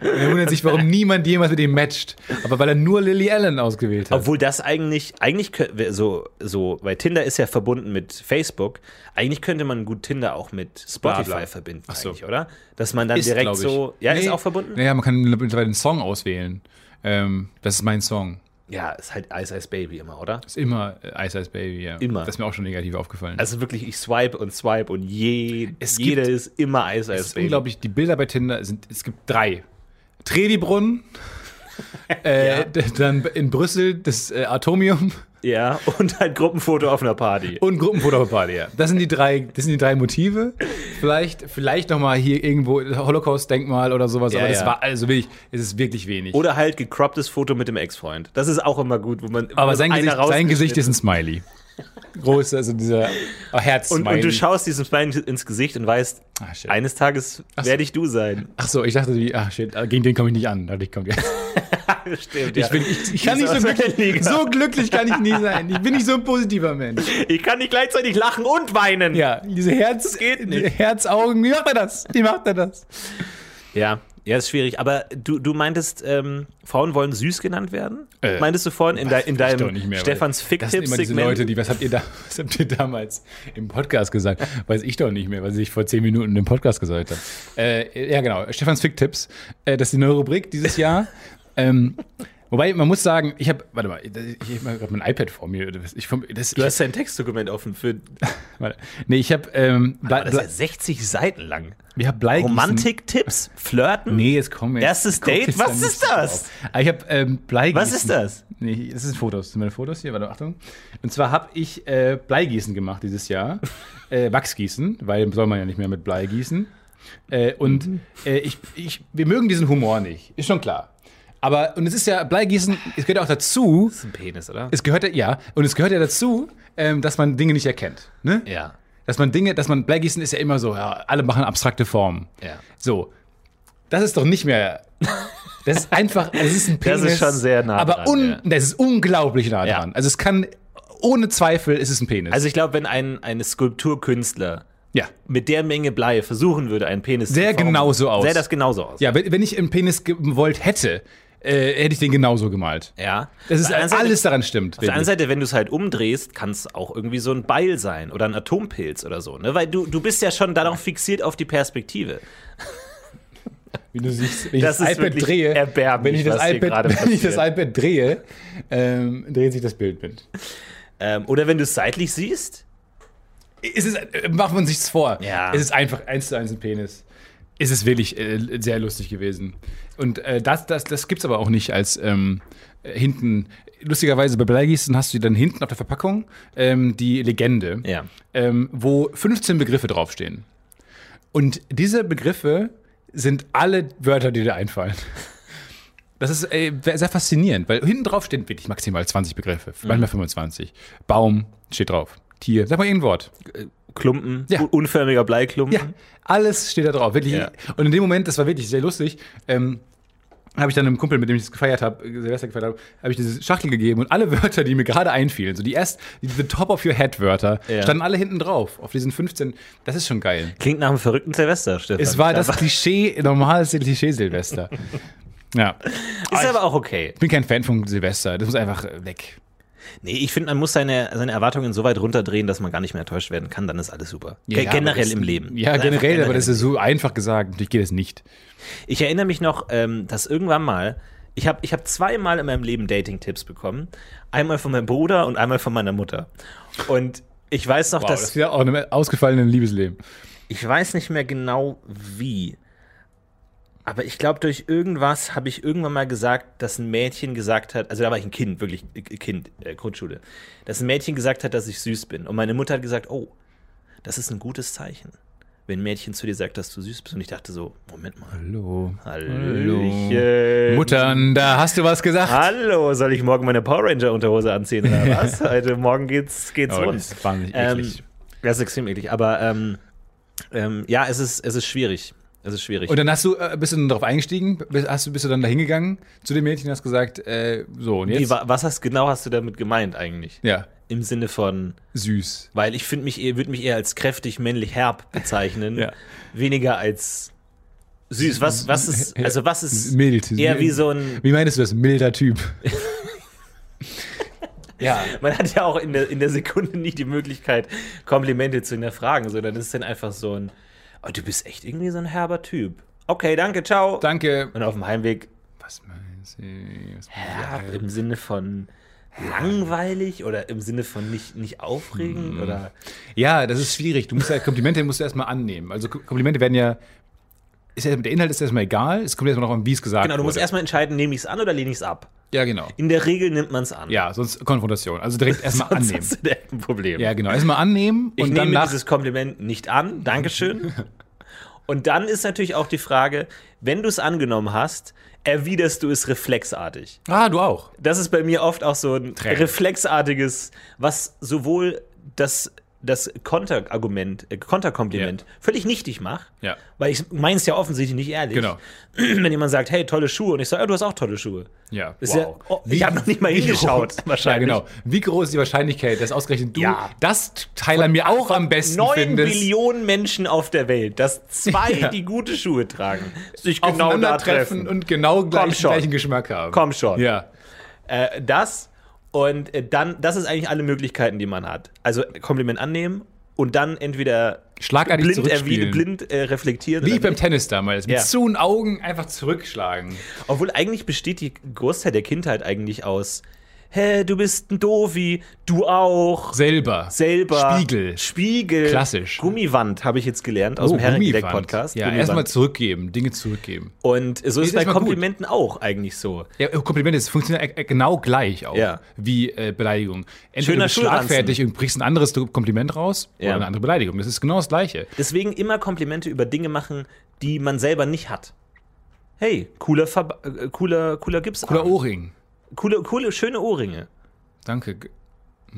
Und er wundert sich, warum niemand jemals mit ihm matcht. Aber weil er nur Lily Allen ausgewählt hat. Obwohl das eigentlich, eigentlich kö- so, so, weil Tinder ist ja verbunden mit Facebook. Eigentlich könnte man gut Tinder auch mit Spotify Bla, bla. verbinden, Ach so. eigentlich, oder? Dass man dann Ist, direkt so, ja, ist Nee, auch verbunden? Naja, man kann mittlerweile einen Song auswählen. Ähm, das ist mein Song. Ja, ist halt Ice Ice Baby immer, oder? Ist immer Ice Ice Baby, ja. Immer. Das ist mir auch schon negativ aufgefallen. Also wirklich, ich swipe und swipe und je, Es jeder gibt- ist immer Ice es Ice ist Baby. unglaublich, die Bilder bei Tinder sind, es gibt drei. Trevi-Brunnen, äh, Ja. dann in Brüssel das äh, Atomium Ja, und halt Gruppenfoto auf einer Party. und Gruppenfoto auf der Party, ja. Das sind die drei, das sind die drei Motive. Vielleicht, vielleicht nochmal hier irgendwo Holocaust-Denkmal oder sowas, Ja, aber das ja. war also wirklich, es ist wirklich wenig. Oder halt gecropptes Foto mit dem Ex-Freund. Das ist auch immer gut, wo man. aber sein einer Gesicht, sein Gesicht ist ein Smiley. Groß, also dieser oh, herz und, und du schaust diesem Smiley ins Gesicht und weißt, Ah, eines Tages werde ich du sein. Ach so, ich dachte, wie, ach shit, gegen den komme ich nicht an. Dachte ich, komm, ja. Stimmt, Ich, bin, ich, ich kann Die nicht so glücklich, so glücklich kann ich nie sein. Ich bin nicht so ein positiver Mensch. Ich kann nicht gleichzeitig lachen und weinen. Ja, diese Herz, geht nicht. Herzaugen, wie macht er das? Wie macht er das? Ja, ja, ist schwierig. Aber du, du meintest, ähm, Frauen wollen süß genannt werden? Äh, meintest du vorhin in, de, in deinem mehr, Stefans Das sind immer diese? Leute, die, was habt, ihr da, was habt ihr damals im Podcast gesagt? Weiß ich doch nicht mehr, was ich vor zehn Minuten im Podcast gesagt habe. Äh, ja, genau, Stefans Fick-Tipps. Äh, das ist die neue Rubrik dieses Jahr. ähm, wobei, man muss sagen, ich habe, warte mal, ich habe gerade mein iPad vor mir. Ich, das, Du ich, hast dein Textdokument offen für. warte, nee, ich habe ähm, Aber das ist ja 60 Seiten lang. ich hab Bleigießen. Romantik-Tipps? Flirten? Nee, es kommen jetzt. Erstes Date? Was ist das? drauf. Aber ich habe ähm, Bleigießen. Was ist das? Nee, das sind Fotos. Das sind meine Fotos hier. Warte, Achtung. Und zwar habe ich äh, Bleigießen gemacht dieses Jahr. äh, Wachsgießen, weil soll man ja nicht mehr mit Blei gießen. Äh, und Mhm. äh, ich, ich, wir mögen diesen Humor nicht. Ist schon klar. Aber, und es ist ja, Bleigießen, es gehört auch dazu, Das ist ein Penis, oder? es gehört ja, ja, und es gehört ja dazu, ähm, dass man Dinge nicht erkennt. Ne? ja. Dass man Dinge, dass man, Bleigießen ist ja immer so, ja, alle machen abstrakte Formen. Ja. So, das ist doch nicht mehr. Das ist einfach, es ist ein Das Penis. ist schon sehr nah Aber dran, un, ja. das ist unglaublich nah Ja. dran. Also es kann, ohne Zweifel ist es ein Penis. Also ich glaube, wenn ein eine Skulpturkünstler ja. mit der Menge Blei versuchen würde, einen Penis Sähe zu formen, genauso aus. Sähe das genauso aus. Ja, wenn, wenn ich einen Penis gewollt hätte, äh, hätte ich den genauso gemalt. Ja. Das ist anderen Seite- alles daran stimmt. Auf der anderen wirklich. Seite, wenn du es halt umdrehst, kann es auch irgendwie so ein Beil sein oder ein Atompilz oder so, ne? Weil du, du bist ja schon darauf fixiert auf die Perspektive. Wie du siehst, wenn ich Das das, ist iPad drehe, wenn ich das was hier gerade iPad, wenn ich das iPad drehe, ähm, dreht sich das Bild mit. Ähm, oder wenn du es seitlich siehst, Es ist, äh, macht man sich's vor. Ja. Es ist einfach eins zu eins ein Penis. Es ist wirklich äh, sehr lustig gewesen. Und äh, das, das, das gibt's aber auch nicht als ähm, äh, hinten. Lustigerweise bei Bleigießen hast du dann hinten auf der Verpackung ähm, die Legende, Ja. ähm, wo 15 Begriffe draufstehen. Und diese Begriffe sind alle Wörter, die dir einfallen. Das ist äh, sehr faszinierend, weil hinten drauf stehen wirklich maximal 20 Begriffe, Mhm. manchmal 25. Baum steht drauf. Tier, sag mal irgendein Wort. Klumpen, Ja. un- unförmiger Bleiklumpen. Ja, alles steht da drauf. Wirklich. Ja. Und in dem Moment, das war wirklich sehr lustig, ähm, habe ich dann einem Kumpel, mit dem ich das gefeiert habe, äh, Silvester gefeiert habe, habe ich diese Schachtel gegeben und alle Wörter, die mir gerade einfielen, so die erst, die the top of your head Wörter, Ja. standen alle hinten drauf, auf diesen 15. Das ist schon geil. Klingt nach einem verrückten Silvester, Stefan. Es war das Aber- Klischee, normales Klischee Silvester. ja. Ist aber auch okay. Ich bin kein Fan von Silvester. Das muss einfach weg. Nee, ich finde, man muss seine, seine Erwartungen so weit runterdrehen, dass man gar nicht mehr enttäuscht werden kann. Dann ist alles super. Ge- Ja, generell das- im Leben. Ja, einfach generell, aber das ist so einfach gesagt. Natürlich geht es nicht. Ich erinnere mich noch, ähm, dass irgendwann mal, ich habe ich hab zweimal in meinem Leben Dating-Tipps bekommen. Einmal von meinem Bruder und einmal von meiner Mutter. Und ich weiß noch, Wow, das dass. ist ja auch ein ausgefallenes Liebesleben. Ich weiß nicht mehr genau wie. Aber ich glaube, durch irgendwas habe ich irgendwann mal gesagt, dass ein Mädchen gesagt hat, also da war ich ein Kind, wirklich äh, Kind, äh, Grundschule, dass ein Mädchen gesagt hat, dass ich süß bin. Und meine Mutter hat gesagt, oh, das ist ein gutes Zeichen, wenn ein Mädchen zu dir sagt, dass du süß bist. Und ich dachte so, Moment mal. Hallo. Hallöchen. Muttern, da hast du was gesagt. Hallo, soll ich morgen meine Power Ranger Unterhose anziehen oder was? Heute Morgen geht's, geht's Oh, rund. das ist wahnsinnig Ähm, eklig. das ist extrem eklig. Aber ähm, ähm, ja, es ist, es ist schwierig. Es ist schwierig. Und dann hast du, äh, bist du dann darauf eingestiegen? Bist, hast du, bist du dann da hingegangen zu dem Mädchen und hast gesagt, äh, so, und Wie, jetzt? wa- was hast, genau hast du damit gemeint eigentlich? ja, Im Sinne von, süß. weil ich finde mich würde mich eher als kräftig männlich herb bezeichnen, Ja. weniger als Süß, was, was ist, also was ist Mild. eher wie so ein, Wie meinst du das? Milder Typ. ja. man hat ja auch in der, in der Sekunde nicht die Möglichkeit, Komplimente zu hinterfragen, sondern es ist dann einfach so ein, oh, du bist echt irgendwie so ein herber Typ. Okay, danke, ciao. Danke. Und auf dem Heimweg, Was meinst du? Was herb im Sinne von langweilig oder im Sinne von nicht, nicht aufregend oder Ja, das ist schwierig. Du musst ja, Komplimente musst du erstmal annehmen. Also Komplimente werden ja, ist ja, der Inhalt ist erstmal egal, es kommt erstmal noch an, wie es gesagt Genau, du musst wurde. erstmal entscheiden, nehme ich es an oder lehne ich es ab. Ja, genau. In der Regel nimmt man es an. Ja, sonst Konfrontation. Also direkt erstmal annehmen. du direkt ein Problem. Ja, genau. Erstmal annehmen Ich und nehme dann nach. dieses Kompliment nicht an. Dankeschön. Und dann ist natürlich auch die Frage, wenn du es angenommen hast, erwiderst du es reflexartig. Ah, du auch. Das ist bei mir oft auch so ein Tränen. reflexartiges, was sowohl das, das Konterargument, äh, Konterkompliment völlig nichtig macht, Ja. weil ich meine es ja offensichtlich nicht ehrlich. Genau. Wenn jemand sagt, hey, tolle Schuhe, und ich sage, ja, du hast auch tolle Schuhe. Ja, Ist wow. ja, oh, ich habe noch nicht mal hingeschaut, wahrscheinlich. Ja, genau. Wie groß ist die Wahrscheinlichkeit, dass ausgerechnet du Ja. das Teil an mir auch am besten Neun findest? Billionen Menschen auf der Welt, dass zwei, Ja. die gute Schuhe tragen, sich genau da treffen. und genau gleich, gleichen Geschmack haben. Komm schon. Ja. Äh, das und äh, dann, das ist eigentlich alle Möglichkeiten, die man hat. Also Kompliment annehmen und dann entweder Schlagartig blind, erwidern, blind äh, reflektieren. Wie beim. Tennis damals. Mit Ja. zu Augen einfach zurückschlagen. Obwohl eigentlich besteht die Großteil der Kindheit eigentlich aus, hä, du bist ein Dovi, du auch. Selber. Selber. Spiegel. Spiegel. Klassisch. Gummiwand habe ich jetzt gelernt aus dem Gummiband. Herrengedeck-Podcast. Ja, Gummiband. erstmal zurückgeben, Dinge zurückgeben. Und so ist ist bei erstmal gut. Komplimenten auch eigentlich so. Ja, Komplimente, es funktioniert äh, genau gleich auch Ja. wie äh, Beleidigung. Entweder Schöner du bist schlagfertig und brichst ein anderes Kompliment raus Ja. oder eine andere Beleidigung. Das ist genau das Gleiche. Deswegen immer Komplimente über Dinge machen, die man selber nicht hat. Hey, cooler, Verba äh, cooler, cooler Gipsarm. Cooler Ohrring. Coole, coole, schöne Ohrringe. Danke.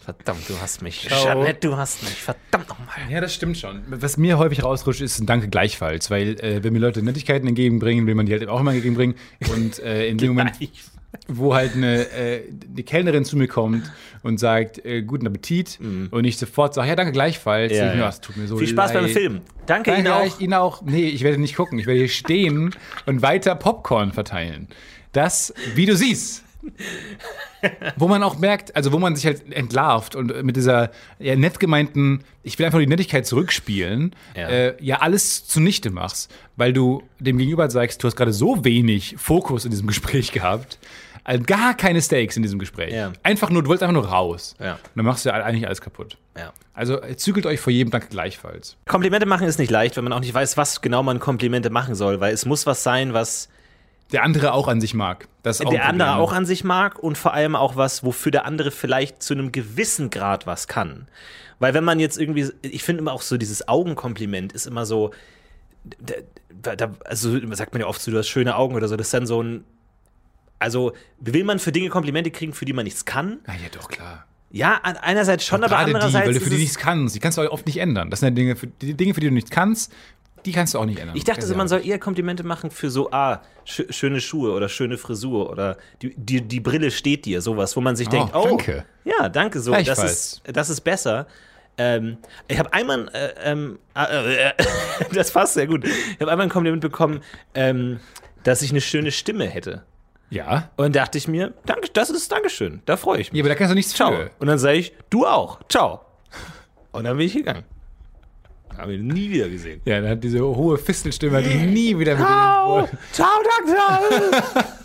Verdammt, du hast mich. Ciao. Jeanette, du hast mich. Verdammt nochmal. Ja, das stimmt schon. Was mir häufig rausrutscht, ist ein Danke gleichfalls, weil äh, wenn mir Leute Nettigkeiten entgegenbringen, will man die halt auch immer entgegenbringen. Und äh, in dem Moment, wo halt eine äh, die Kellnerin zu mir kommt und sagt, äh, guten Appetit und ich sofort sage, ja, danke gleichfalls. Mhm. Ja, mir, ja. "Ah, es tut mir so Viel Spaß leid. beim Film. Danke, Danke Ihnen auch. Ich, Ihnen auch. Nee, ich werde nicht gucken. Ich werde hier stehen und weiter Popcorn verteilen. Das, wie du siehst. wo man auch merkt, also wo man sich halt entlarvt und mit dieser ja, nett gemeinten, ich will einfach die Nettigkeit zurückspielen, Ja. äh, ja alles zunichte machst, weil du dem Gegenüber sagst, du hast gerade so wenig Fokus in diesem Gespräch gehabt, also gar keine Stakes in diesem Gespräch. Ja. Einfach nur, du wolltest einfach nur raus. Ja. Und dann machst du ja eigentlich alles kaputt. Ja. Also äh, zügelt euch vor jedem Dank gleichfalls. Komplimente machen ist nicht leicht, wenn man auch nicht weiß, was genau man Komplimente machen soll, weil es muss was sein, was Der andere auch an sich mag. Das der andere Problem. auch an sich mag und vor allem auch was, wofür der andere vielleicht zu einem gewissen Grad was kann. Weil wenn man jetzt irgendwie, ich finde immer auch so dieses Augenkompliment ist immer so, da, da, also sagt man ja oft so, du hast schöne Augen oder so, das ist dann so ein, also will man für Dinge Komplimente kriegen, für die man nichts kann? Na ja, doch, klar. Ja, einerseits schon, aber Gerade die, andererseits weil du für die nichts kannst. Die kannst du auch oft nicht ändern. Das sind ja Dinge, für die Dinge, für die du nichts kannst, die kannst du auch nicht ändern. Ich dachte, so, man soll eher Komplimente machen für so, ah, sch schöne Schuhe oder schöne Frisur oder die, die, die Brille steht dir, sowas, wo man sich denkt, oh, danke. ja, danke, so, das ist, das ist besser. Ähm, ich habe einmal, äh, ähm, äh, äh, das passt sehr gut, ich habe einmal ein Kompliment bekommen, ähm, dass ich eine schöne Stimme hätte. Ja. Und dachte ich mir, danke, das ist Dankeschön, da freue ich mich. Ja, aber da kannst du nichts Ciao. für. Und dann sage ich, du auch, ciao. Und dann bin ich gegangen. Habe ihn nie wieder gesehen. Ja, dann hat diese hohe Fistelstimme die nie wieder mit Ciao, ciao, Doktor.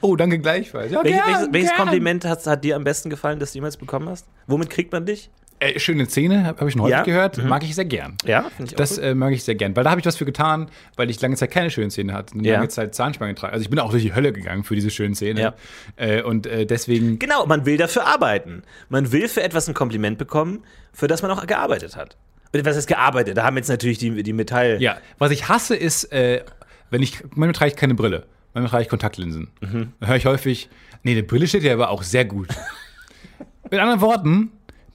Oh, danke gleichfalls. Ja, Welches, gern, welches, welches gern. Kompliment hat, hat dir am besten gefallen, das du jemals bekommen hast? Womit kriegt man dich? Äh, schöne Szene, habe hab ich schon häufig Ja. gehört. Mag ich sehr gern. Ja, ich Das äh, mag ich sehr gern, weil da habe ich was für getan, weil ich lange Zeit keine schöne Szene hatte. Eine Ja. lange Zeit Zahnspange getragen. Also ich bin auch durch die Hölle gegangen für diese schöne Szene. Ja. Äh, und äh, deswegen Genau, man will dafür arbeiten. Man will für etwas ein Kompliment bekommen, für das man auch gearbeitet hat. Was heißt gearbeitet? Da haben jetzt natürlich die, die Metall. Ja, was ich hasse ist, äh, wenn ich, manchmal trage ich keine Brille, manchmal trage ich Kontaktlinsen. Mhm. Dann höre ich häufig, nee, eine Brille steht dir aber auch sehr gut. Mit anderen Worten,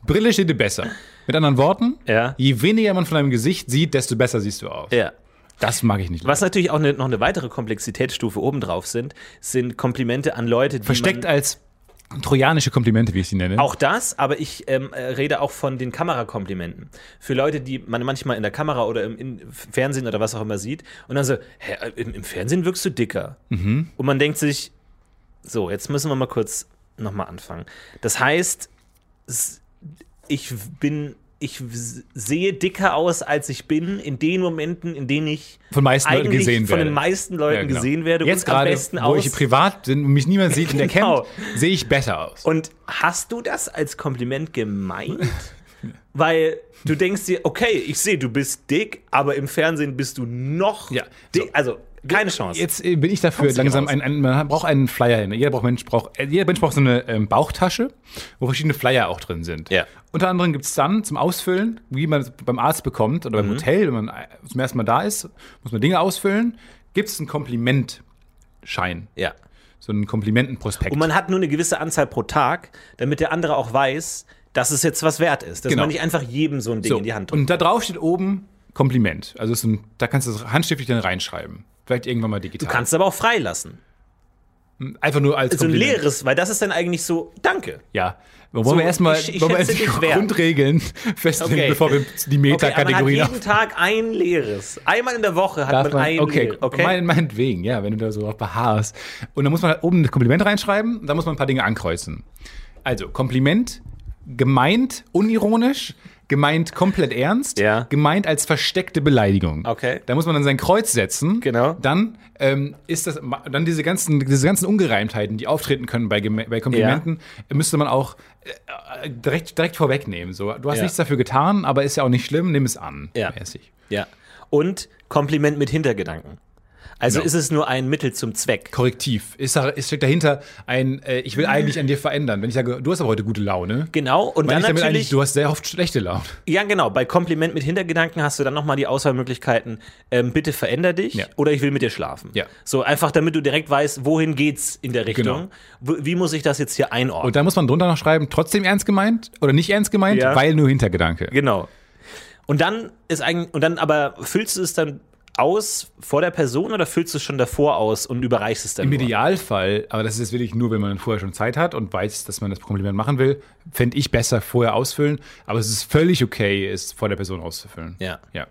Brille steht dir besser. Mit anderen Worten, Ja. je weniger man von deinem Gesicht sieht, desto besser siehst du aus. Ja. Das mag ich nicht. Was natürlich auch eine, noch eine weitere Komplexitätsstufe obendrauf sind, sind Komplimente an Leute, die Versteckt als Trojanische Komplimente, wie ich sie nenne. Auch das, aber ich ähm, äh, rede auch von den Kamerakomplimenten. Für Leute, die man manchmal in der Kamera oder im, im Fernsehen oder was auch immer sieht und dann so, hä, äh, im, im Fernsehen wirkst du dicker. Und man denkt sich, so, jetzt müssen wir mal kurz nochmal anfangen. Das heißt, ich bin, ich sehe dicker aus, als ich bin, in den Momenten, in denen ich Von meisten Leuten gesehen von den meisten Leuten Ja, genau. gesehen werde Jetzt und am gerade, besten wo aus. ich privat bin und mich niemand sieht und Genau. erkennt, sehe ich besser aus. Und hast du das als Kompliment gemeint? Weil du denkst dir, okay, ich sehe, du bist dick, aber im Fernsehen bist du noch Ja, dick. so. Also keine Chance. Jetzt äh, bin ich dafür Kommst langsam, ein, ein, man braucht einen Flyer hin. Jeder braucht Mensch braucht, äh, jeder Mensch braucht so eine ähm, Bauchtasche, wo verschiedene Flyer auch drin sind. Ja. Unter anderem gibt es dann zum Ausfüllen, wie man es beim Arzt bekommt oder beim Mhm. Hotel, wenn man äh, zum ersten Mal da ist, muss man Dinge ausfüllen, gibt es einen Komplimentschein, ja. so einen Komplimentenprospekt. Und man hat nur eine gewisse Anzahl pro Tag, damit der andere auch weiß, dass es jetzt was wert ist. Dass Genau. man nicht einfach jedem so ein Ding so, in die Hand drückt. und da drauf steht oben Kompliment. Also ein, da kannst du das handschriftlich dann reinschreiben. Vielleicht irgendwann mal digital. Du kannst es aber auch freilassen. einfach nur als So ein Kompliment. leeres, weil das ist dann eigentlich so, danke. Ja. Wollen So, wir erstmal ich- ich wollen wir schätze erst die. Grundregeln festlegen, Okay. bevor wir die Okay, Metakategorien jeden Tag ein leeres. Einmal in der Woche hat Darf man, man, ein okay, leeres. Okay. Mein, meinetwegen, ja, wenn du da so auf beharrst. Und dann muss man halt oben ein Kompliment reinschreiben, dann muss man ein paar Dinge ankreuzen. Also, Kompliment, gemeint unironisch, gemeint komplett ernst, Ja. gemeint als versteckte Beleidigung. Okay. Da muss man dann sein Kreuz setzen. Genau. Dann ähm, ist das, dann diese ganzen, diese ganzen Ungereimtheiten, die auftreten können bei, bei Komplimenten, müsste man auch äh, direkt, direkt vorwegnehmen. So, du hast Ja. nichts dafür getan, aber ist ja auch nicht schlimm, nimm es an. Ja. Mäßig. Ja. Und Kompliment mit Hintergedanken. Also Genau. ist es nur ein Mittel zum Zweck. Korrektiv. Ist, ist steckt dahinter ein, äh, ich will eigentlich an dir verändern. Wenn ich sage, du hast aber heute gute Laune, Genau. Und dann ich damit natürlich. du hast sehr oft schlechte Laune. Ja, genau. Bei Kompliment mit Hintergedanken hast du dann nochmal die Auswahlmöglichkeiten, ähm, bitte veränder dich Ja. oder ich will mit dir schlafen. Ja. So einfach, damit du direkt weißt, wohin geht's in der Richtung. Genau. Wie muss ich das jetzt hier einordnen? Und da muss man drunter noch schreiben, trotzdem ernst gemeint oder nicht ernst gemeint, Ja. weil nur Hintergedanke. genau. Und dann ist eigentlich, und dann aber füllst du es dann aus vor der Person oder füllst du es schon davor aus und überreichst es dann Im nur? Idealfall, aber das ist jetzt wirklich nur, wenn man vorher schon Zeit hat und weiß, dass man das Kompliment machen will, fände ich besser vorher ausfüllen. Aber es ist völlig okay, es vor der Person auszufüllen. Ja. Ja.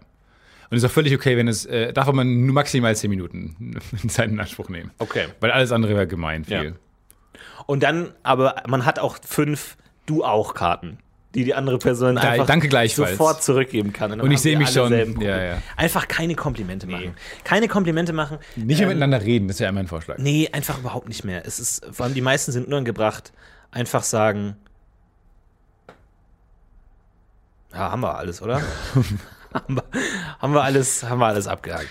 Und es ist auch völlig okay, wenn es, äh, darf man nur maximal 10 Minuten in seinen Anspruch nehmen. Okay. Weil alles andere wäre gemein viel. Ja. Und dann, aber man hat auch fünf Du auch Karten, die die andere Person Da- einfach danke gleichfalls. sofort zurückgeben kann. dann Und ich sehe mich schon. Ja, ja. Einfach keine Komplimente machen. Keine Komplimente machen. Nicht mehr Ähm, miteinander reden, das ist ja mein Vorschlag. Nee, einfach überhaupt nicht mehr. Es ist, vor allem die meisten sind unangebracht. Einfach sagen, ja, haben wir alles, oder? haben, wir, haben wir alles, haben wir alles abgehakt.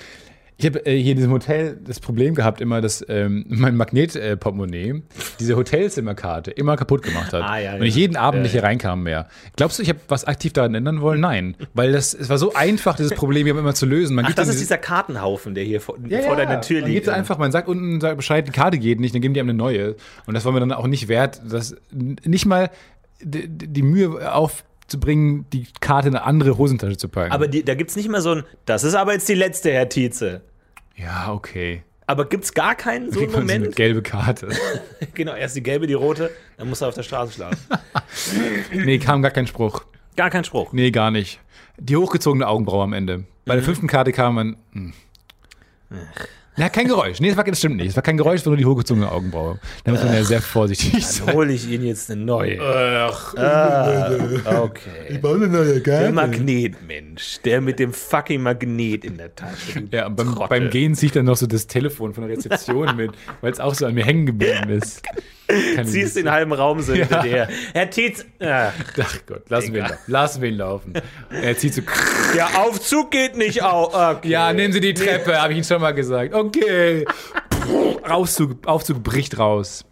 Ich habe äh, hier in diesem Hotel das Problem gehabt, immer, dass ähm, mein Magnet-Portemonnaie diese Hotelzimmerkarte immer kaputt gemacht hat. Ah, ja, und ich ja. jeden Abend Ja, nicht hier reinkam mehr. Glaubst du, ich habe was aktiv daran ändern wollen? Nein. Weil das, es war so einfach, dieses Problem hier immer zu lösen. Man Ach, gibt das ist diese- dieser Kartenhaufen, der hier vor, ja, vor deiner Tür Man liegt. gibt einfach, man sagt unten sagt Bescheid, die Karte geht nicht, dann geben die einem eine neue. Und das war mir dann auch nicht wert, das n- nicht mal die, die Mühe aufzubringen, die Karte in eine andere Hosentasche zu packen. Aber die, da gibt's nicht mal so ein, das ist aber jetzt die letzte, Herr Tietze. Ja, okay. Aber gibt's gar keinen so einen so eine Moment? gelbe Karte. genau, erst die gelbe, die rote, dann muss er auf der Straße schlafen. nee, kam gar kein Spruch. Gar kein Spruch. Nee, gar nicht. Die hochgezogene Augenbraue am Ende. Bei Mhm. der fünften Karte kam man. Hm. Ja, kein Geräusch. Nee, das, war, das stimmt nicht. Es war kein Geräusch, es war nur die hochgezogene Augenbraue. Da muss man ja sehr vorsichtig sein. Hole ich Ihnen jetzt eine neue. Ach, okay. Der Magnetmensch, der mit dem fucking Magnet in der Tasche. Ja, und beim, beim Gehen zieht dann noch so das Telefon von der Rezeption mit, weil es auch so an mir hängen geblieben ist. Ziehst den halben Raum so Ja. hinter dir. Herr Tietz, ach, Ach Gott, lassen wir ihn laufen. Lassen wir ihn laufen. Er zieht so. der Aufzug geht nicht auf. Okay. Ja, nehmen Sie die Treppe, habe ich Ihnen schon mal gesagt. Okay. Aufzug, Aufzug bricht raus.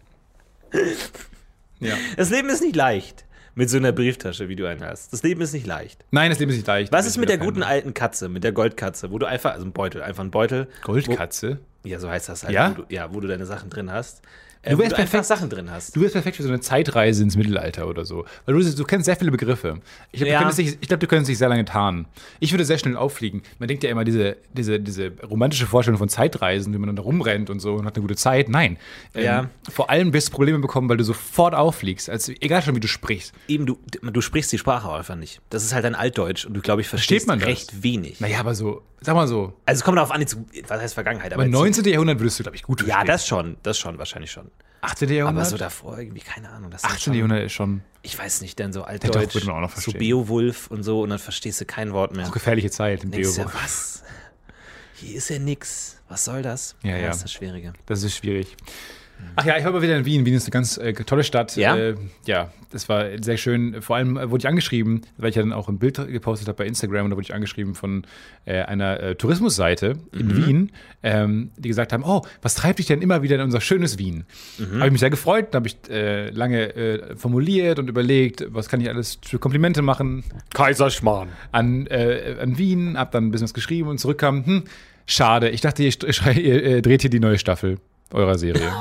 Ja. Das Leben ist nicht leicht mit so einer Brieftasche, wie du einen hast. Das Leben ist nicht leicht. Nein, das Leben ist nicht leicht. Was ist mit der guten alten Katze, mit der Goldkatze, wo du einfach, also ein Beutel, einfach ein Beutel. Goldkatze? Wo, ja, so heißt das halt. Ja? Wo du, ja, wo du deine Sachen drin hast. Äh, Du wärst du perfekt. Sachen drin hast. Du wärst perfekt für so eine Zeitreise ins Mittelalter oder so. Weil du, du kennst sehr viele Begriffe. Ich glaube, Ja. du, könntest dich- ich glaub, du könntest dich sehr lange tarnen. Ich würde sehr schnell auffliegen. Man denkt ja immer, diese, diese, diese romantische Vorstellung von Zeitreisen, wie man dann da rumrennt und so und hat eine gute Zeit. Nein. Ähm, Ja. Vor allem wirst du Probleme bekommen, weil du sofort auffliegst. Also, egal schon, wie du sprichst. Eben, du, du sprichst die Sprache einfach nicht. Das ist halt ein Altdeutsch und du, glaube ich, verstehst man das? recht wenig. Naja, aber so, sag mal so, Also es kommt darauf an, jetzt, was heißt Vergangenheit? jetzt- 19. Jahrhundert würdest du, glaube ich, gut Ja, das schon, das schon, wahrscheinlich schon. 18. Aber Jahrhundert? so davor irgendwie, keine Ahnung. Das ist 18. schon, Jahrhundert ist schon Ich weiß nicht, denn so doch, Altdeutsch, würde man auch noch so verstehen. Beowulf und so und dann verstehst du kein Wort mehr. eine gefährliche Zeit im Denkst ja, Beowulf. was? Hier ist ja nix. Was soll das? Ja, ja. Das ist das Schwierige. Das ist schwierig. Ach ja, ich war mal wieder in Wien. Wien ist eine ganz äh, tolle Stadt. Ja? Äh, ja, das war sehr schön. Vor allem äh, wurde ich angeschrieben, weil ich ja dann auch ein Bild gepostet habe bei Instagram und da wurde ich angeschrieben von äh, einer äh, Tourismusseite in Mhm. Wien, ähm, die gesagt haben, oh, was treibt dich denn immer wieder in unser schönes Wien? Mhm. Habe ich mich sehr gefreut, da habe ich äh, lange formuliert und überlegt, was kann ich alles für Komplimente machen Kaiserschmarrn. an, an Wien, hab dann ein bisschen was geschrieben und zurückkam, hm, schade, ich dachte, ihr, ihr dreht hier die neue Staffel eurer Serie.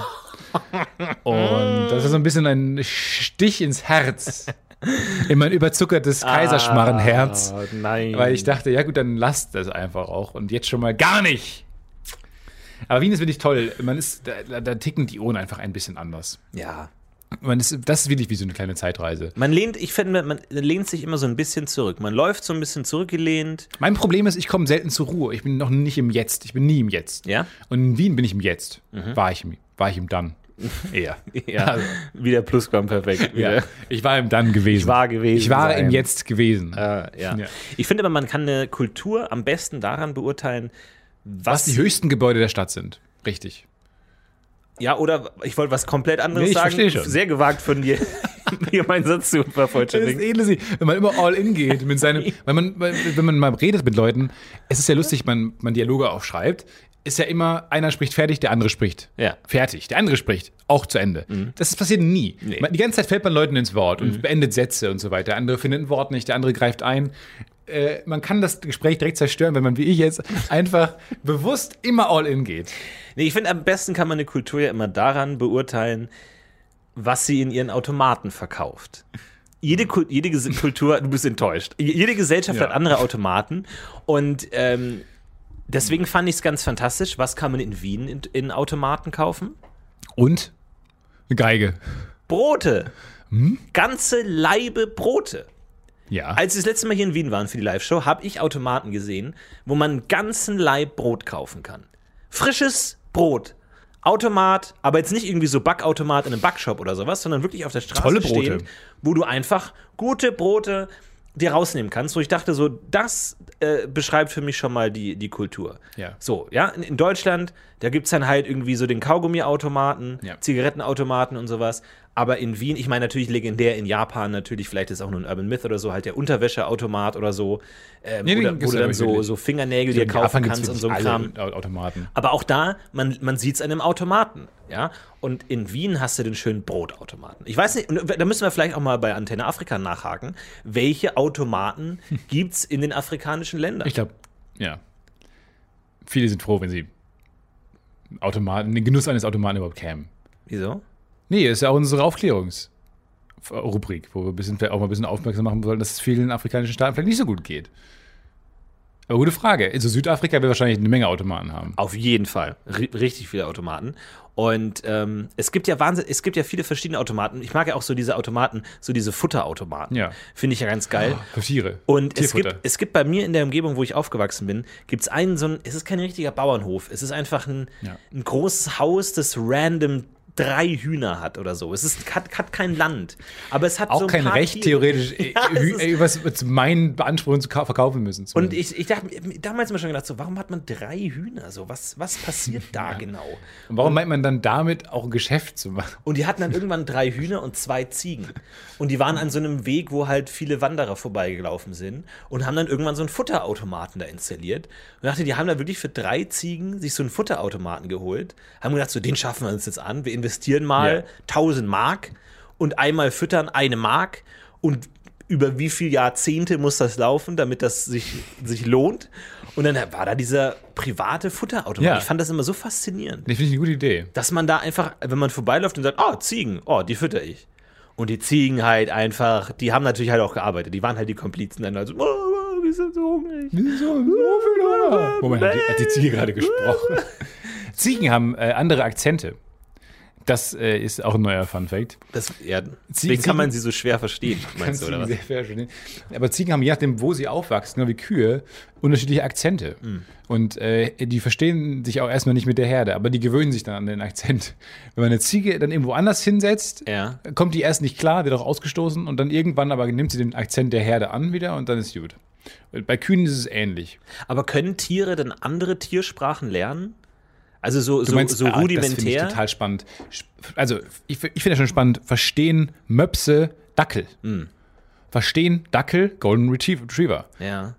und das ist so ein bisschen ein Stich ins Herz. In mein überzuckertes Kaiserschmarrenherz. Ah, nein. Weil ich dachte, ja gut, dann lasst das einfach auch. Und jetzt schon mal gar nicht. Aber Wien ist wirklich toll. Man ist, da, da ticken die Ohren einfach ein bisschen anders. Ja. Man ist, das ist wirklich wie so eine kleine Zeitreise. Man lehnt, ich finde, man lehnt sich immer so ein bisschen zurück. Man läuft so ein bisschen zurückgelehnt. Mein Problem ist, ich komme selten zur Ruhe. Ich bin noch nicht im Jetzt. Ich bin nie im Jetzt. Ja? Und in Wien bin ich im Jetzt. War, ich im, war ich im Dann. Eher. Ja. Also, Wieder Plusquamperfekt. ja. Wieder. Ich war im Dann gewesen. Ich war gewesen Ich war sein. im Jetzt gewesen. Äh, ja. Ja. Ich finde aber, man kann eine Kultur am besten daran beurteilen, was, Was die höchsten Gebäude der Stadt sind. Richtig. Ja, oder ich wollte was komplett anderes Nee, ich sagen. Sehr gewagt von dir, mir meinen Satz zu Das ist vervollständigen. ähnlich, wenn man immer all in geht mit seinem, wenn man, wenn man mal redet mit Leuten, es ist ja lustig, man, man Dialoge aufschreibt, ist ja immer, einer spricht fertig, der andere spricht Ja. fertig, der andere spricht auch zu Ende. Das passiert nie. Nee. Die ganze Zeit fällt man Leuten ins Wort und beendet Sätze und so weiter. Der andere findet ein Wort nicht, der andere greift ein. Äh, man kann das Gespräch direkt zerstören, wenn man wie ich jetzt einfach bewusst immer all in geht. Nee, ich finde, am besten kann man eine Kultur ja immer daran beurteilen, was sie in ihren Automaten verkauft. Jede, jede Kultur, du bist enttäuscht. Jede Gesellschaft Ja. hat andere Automaten und ähm, deswegen fand ich es ganz fantastisch. Was kann man in Wien in, in Automaten kaufen? Und eine Geige. Brote. Hm? Ganze Laibe Brote. Ja. Als wir das letzte Mal hier in Wien waren für die Live-Show, habe ich Automaten gesehen, wo man einen ganzen Leib Brot kaufen kann. Frisches Brot. Automat, aber jetzt nicht irgendwie so Backautomat in einem Backshop oder sowas, sondern wirklich auf der Straße Tolle Brote. stehen, wo du einfach gute Brote dir rausnehmen kannst, wo ich dachte, so, das äh, beschreibt für mich schon mal die, die Kultur. Ja. So, ja, in, in Deutschland, da gibt es dann halt irgendwie so den Kaugummiautomaten, Ja. Zigarettenautomaten und sowas. Aber in Wien, ich meine natürlich legendär in Japan natürlich, vielleicht ist auch nur ein Urban Myth oder so, halt der Unterwäscheautomat oder so, ähm, Nee, oder, wo du dann so, so Fingernägel dir kaufen Japan kannst und so ein Kram. Automaten. Aber auch da, man, man sieht es an einem Automaten, ja. Und in Wien hast du den schönen Brotautomaten. Ich weiß nicht, da müssen wir vielleicht auch mal bei Antenne Afrika nachhaken, welche Automaten gibt es in den afrikanischen Ländern? Ich glaube, ja. Viele sind froh, wenn sie Automaten, den Genuss eines Automaten überhaupt kämen. Wieso? Nee, ist ja auch unsere Aufklärungsrubrik, wo wir bisschen, auch mal ein bisschen aufmerksam machen wollen, dass es vielen afrikanischen Staaten vielleicht nicht so gut geht. Aber gute Frage. Also Südafrika wird wahrscheinlich eine Menge Automaten haben. Auf jeden Fall. R richtig viele Automaten. Und ähm, es gibt ja Wahnsinn, es gibt ja viele verschiedene Automaten. Ich mag ja auch so diese Automaten, so diese Futterautomaten. Ja. Finde ich ja ganz geil. Für Tiere. Und es gibt, es gibt bei mir in der Umgebung, wo ich aufgewachsen bin, gibt es einen so ein, es ist kein richtiger Bauernhof, es ist einfach ein, Ja. ein großes Haus, das random drei Hühner hat oder so. Es ist, hat, hat kein Land, aber es hat auch so ein kein Recht, Tiere. theoretisch, Ja, es äh, ist- äh, meinen beanspruchen zu ka- verkaufen müssen. zu und ich, ich dachte damals mir schon gedacht, so, warum hat man drei Hühner? So, was, was passiert da genau? Und warum meint man dann damit auch ein Geschäft zu machen? Und die hatten dann irgendwann drei Hühner und zwei Ziegen. Und die waren an so einem Weg, wo halt viele Wanderer vorbeigelaufen sind und haben dann irgendwann so einen Futterautomaten da installiert. Und dachte, die haben da wirklich für drei Ziegen sich so einen Futterautomaten geholt. Haben gedacht, so den schaffen wir uns jetzt an. Wir investieren mal Ja. 1000 Mark und einmal füttern eine Mark und über wie viele Jahrzehnte muss das laufen, damit das sich, sich lohnt. Und dann war da dieser private Futterautomat. Ja. Ich fand das immer so faszinierend, Nee, finde ich eine gute Idee. dass man da einfach, wenn man vorbeiläuft und sagt, oh, Ziegen, oh, die fütter ich. Und die Ziegen halt einfach, die haben natürlich halt auch gearbeitet. Die waren halt die Komplizen dann also, oh, oh, wir sind so hungrig. Moment, hat die, hat die Ziege gerade gesprochen? Ziegen haben äh, andere Akzente. Das äh, ist auch ein neuer Fun Fact. Das, ja, Ziegen- deswegen kann man sie so schwer verstehen, meinst du, oder was? sehr fair verstehen. Aber Ziegen haben je nachdem, wo sie aufwachsen, genau wie Kühe, unterschiedliche Akzente. Hm. Und äh, die verstehen sich auch erstmal nicht mit der Herde, aber die gewöhnen sich dann an den Akzent. Wenn man eine Ziege dann irgendwo anders hinsetzt, Ja. kommt die erst nicht klar, wird auch ausgestoßen und dann irgendwann aber nimmt sie den Akzent der Herde an wieder und dann ist gut. Bei Kühen ist es ähnlich. Aber können Tiere denn andere Tiersprachen lernen? Also so, so, meinst, so ah, Das finde ich rudimentär? total spannend. Also, ich, ich finde das schon spannend. Verstehen Möpse Dackel. Hm. Verstehen Dackel Golden Retriever. Retriever. ja.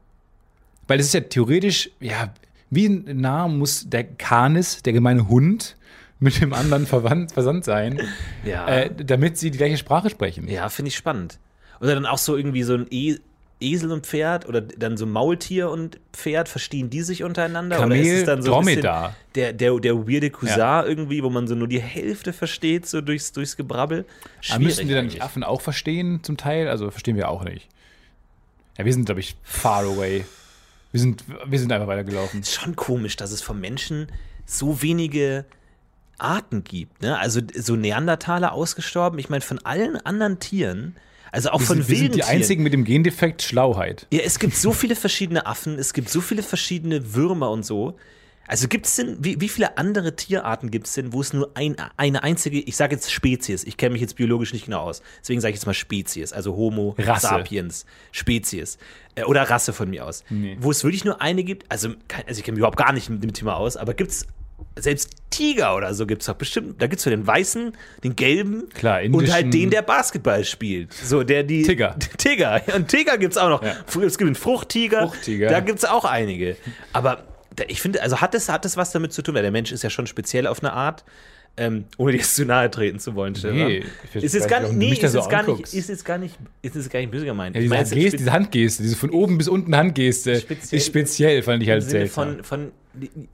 Weil es ist ja theoretisch, ja, wie nah muss der Kanis, der gemeine Hund, mit dem anderen verwandt, versandt sein, Ja. äh, damit sie die gleiche Sprache sprechen. Ja, finde ich spannend. Oder dann auch so irgendwie so ein e Esel und Pferd oder dann so Maultier und Pferd, verstehen die sich untereinander? oder Kamel, ist es dann so Dromedar. der, der, der weirde Cousin Ja. irgendwie, wo man so nur die Hälfte versteht, so durchs, durchs Gebrabbel? Aber müssen die dann nicht Affen auch verstehen, zum Teil? Also verstehen wir auch nicht. Ja, wir sind, glaube ich, far away. Wir sind, wir sind einfach weitergelaufen. ist schon komisch, dass es vom Menschen so wenige Arten gibt. Ne? Also so Neandertaler ausgestorben. Ich meine, von allen anderen Tieren, also auch Wir von sind, wir wilden sind die Tieren. einzigen mit dem Gendefekt Schlauheit. Ja, es gibt so viele verschiedene Affen, es gibt so viele verschiedene Würmer und so. Also gibt es denn, wie, wie viele andere Tierarten gibt es denn, wo es nur ein, eine einzige, ich sage jetzt Spezies, ich kenne mich jetzt biologisch nicht genau aus, deswegen sage ich jetzt mal Spezies, also Homo Rasse. sapiens, Spezies äh, oder Rasse von mir aus, wo es wirklich nur eine gibt, also, also ich kenne mich überhaupt gar nicht mit dem Thema aus, aber gibt es selbst Tiger oder so gibt es doch bestimmt, da gibt es so den weißen, den gelben Klar, und halt den, der Basketball spielt. So, der die. Tiger. Tiger. Und Tiger gibt es auch noch. Ja. Es gibt einen Fruchttiger. Fruchttiger. Da gibt es auch einige. Aber ich finde, also hat es, hat es was damit zu tun, weil der Mensch ist ja schon speziell auf eine Art. Ähm, ohne dir jetzt zu nahe treten zu wollen, Stefan. Nee, ich ist jetzt gar nee, ist so jetzt gar nicht, ist jetzt gar nicht, ist jetzt gar nicht böse gemeint. Ja, Ich diese, meine jetzt Geste, spe- diese Handgeste, diese von oben bis unten Handgeste, Speziell- ist speziell, fand ich halt seltsam. von, von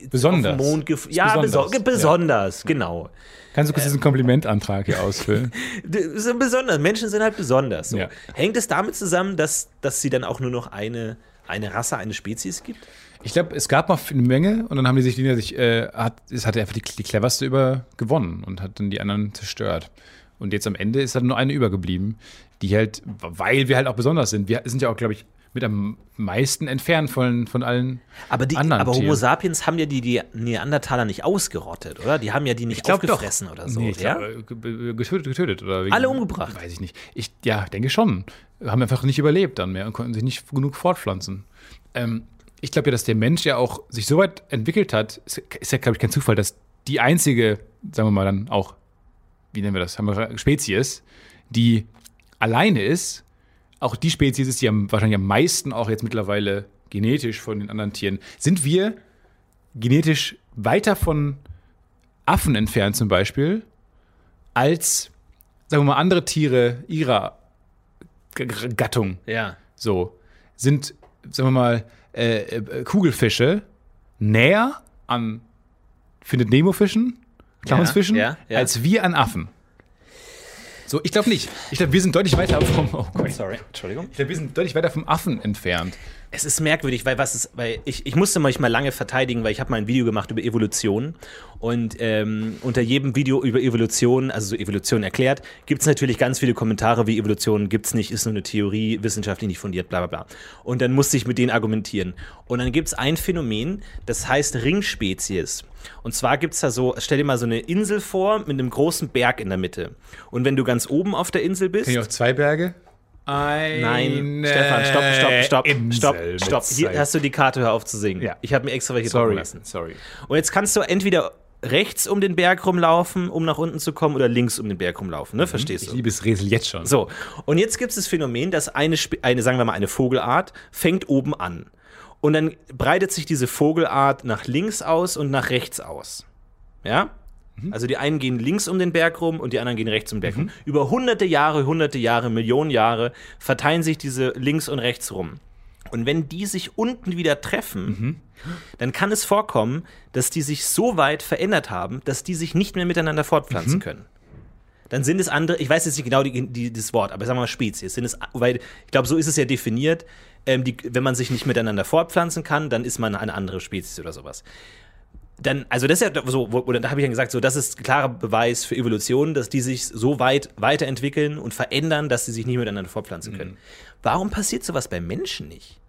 Besonders. Mond ja, besonders. besonders, besonders genau. Kannst du kurz diesen Komplimentantrag hier ausfüllen? Sind besonders. Menschen sind halt besonders. So. Ja. Hängt es damit zusammen, dass, dass sie dann auch nur noch eine, eine Rasse, eine Spezies gibt? Ich glaube, es gab mal eine Menge und dann haben die sich, die sich äh, hat, es hatte einfach die, die cleverste über gewonnen und hat dann die anderen zerstört. Und jetzt am Ende ist dann nur eine übergeblieben, die halt, weil wir halt auch besonders sind. Wir sind ja auch, glaube ich, mit am meisten entfernt von, von allen Aber, die, anderen aber Homo Tieren. sapiens haben ja die, die Neandertaler nicht ausgerottet, oder? Die haben ja die nicht glaub doch. aufgefressen oder so. Nee, ich ja? glaub, äh, getötet, getötet oder wegen, Alle umgebracht? Weiß ich nicht. Ich ja, denke schon. Haben einfach nicht überlebt dann mehr und konnten sich nicht genug fortpflanzen. Ähm, ich glaube ja, dass der Mensch ja auch sich so weit entwickelt hat, ist, ist ja, glaube ich, kein Zufall, dass die einzige, sagen wir mal dann auch, wie nennen wir das, haben wir Spezies, die alleine ist, auch die Spezies ist, die am, wahrscheinlich am meisten auch jetzt mittlerweile genetisch von den anderen Tieren. Sind wir genetisch weiter von Affen entfernt zum Beispiel, als, sagen wir mal, andere Tiere ihrer Gattung. ja. So, sind, sagen wir mal, äh, äh, Kugelfische näher an Findet Nemo-Fischen, Clownsfischen, ja, ja. als wir an Affen. So, ich glaube nicht. Ich glaube, wir sind deutlich weiter vom. Oh Gott. Sorry, Entschuldigung. Ich glaube, wir sind deutlich weiter vom Affen entfernt. Es ist merkwürdig, weil was ist, weil ich, ich musste mich mal lange verteidigen, weil ich habe mal ein Video gemacht über Evolution und ähm, unter jedem Video über Evolution, also so Evolution erklärt, gibt es natürlich ganz viele Kommentare wie Evolution gibt's nicht, ist nur eine Theorie, wissenschaftlich nicht fundiert, bla bla bla. Und dann musste ich mit denen argumentieren. Und dann gibt es ein Phänomen, das heißt Ringspezies. Und zwar gibt es da so, stell dir mal so eine Insel vor mit einem großen Berg in der Mitte. Und wenn du ganz oben auf der Insel bist. Kenn ich auch zwei Berge? Eine Nein, Stefan, stopp, stopp, stopp, Insel stopp, stopp. Hier hast du die Karte, hör auf zu singen. Ja. Ich habe mir extra welche Sorry, lassen. sorry. Und jetzt kannst du entweder rechts um den Berg rumlaufen, um nach unten zu kommen, oder links um den Berg rumlaufen, ne? Verstehst Ich du? liebe es Rätsel jetzt schon. So, und jetzt gibt es das Phänomen, dass eine, eine, sagen wir mal, eine Vogelart fängt oben an. Und dann breitet sich diese Vogelart nach links aus und nach rechts aus. Ja? Also die einen gehen links um den Berg rum und die anderen gehen rechts um den Berg rum. Über hunderte Jahre, hunderte Jahre, Millionen Jahre verteilen sich diese links und rechts rum. Und wenn die sich unten wieder treffen, dann kann es vorkommen, dass die sich so weit verändert haben, dass die sich nicht mehr miteinander fortpflanzen können. Dann sind es andere, ich weiß jetzt nicht genau die, die, das Wort, aber sagen wir mal Spezies. Sind es, weil ich glaube, so ist es ja definiert. Ähm, die, wenn man sich nicht miteinander fortpflanzen kann, dann ist man eine andere Spezies oder sowas. Dann, also das ist ja so, wo- oder da habe ich dann gesagt, so das ist klarer Beweis für Evolution, dass die sich so weit weiterentwickeln und verändern, dass sie sich nicht miteinander fortpflanzen können. Warum passiert sowas bei Menschen nicht?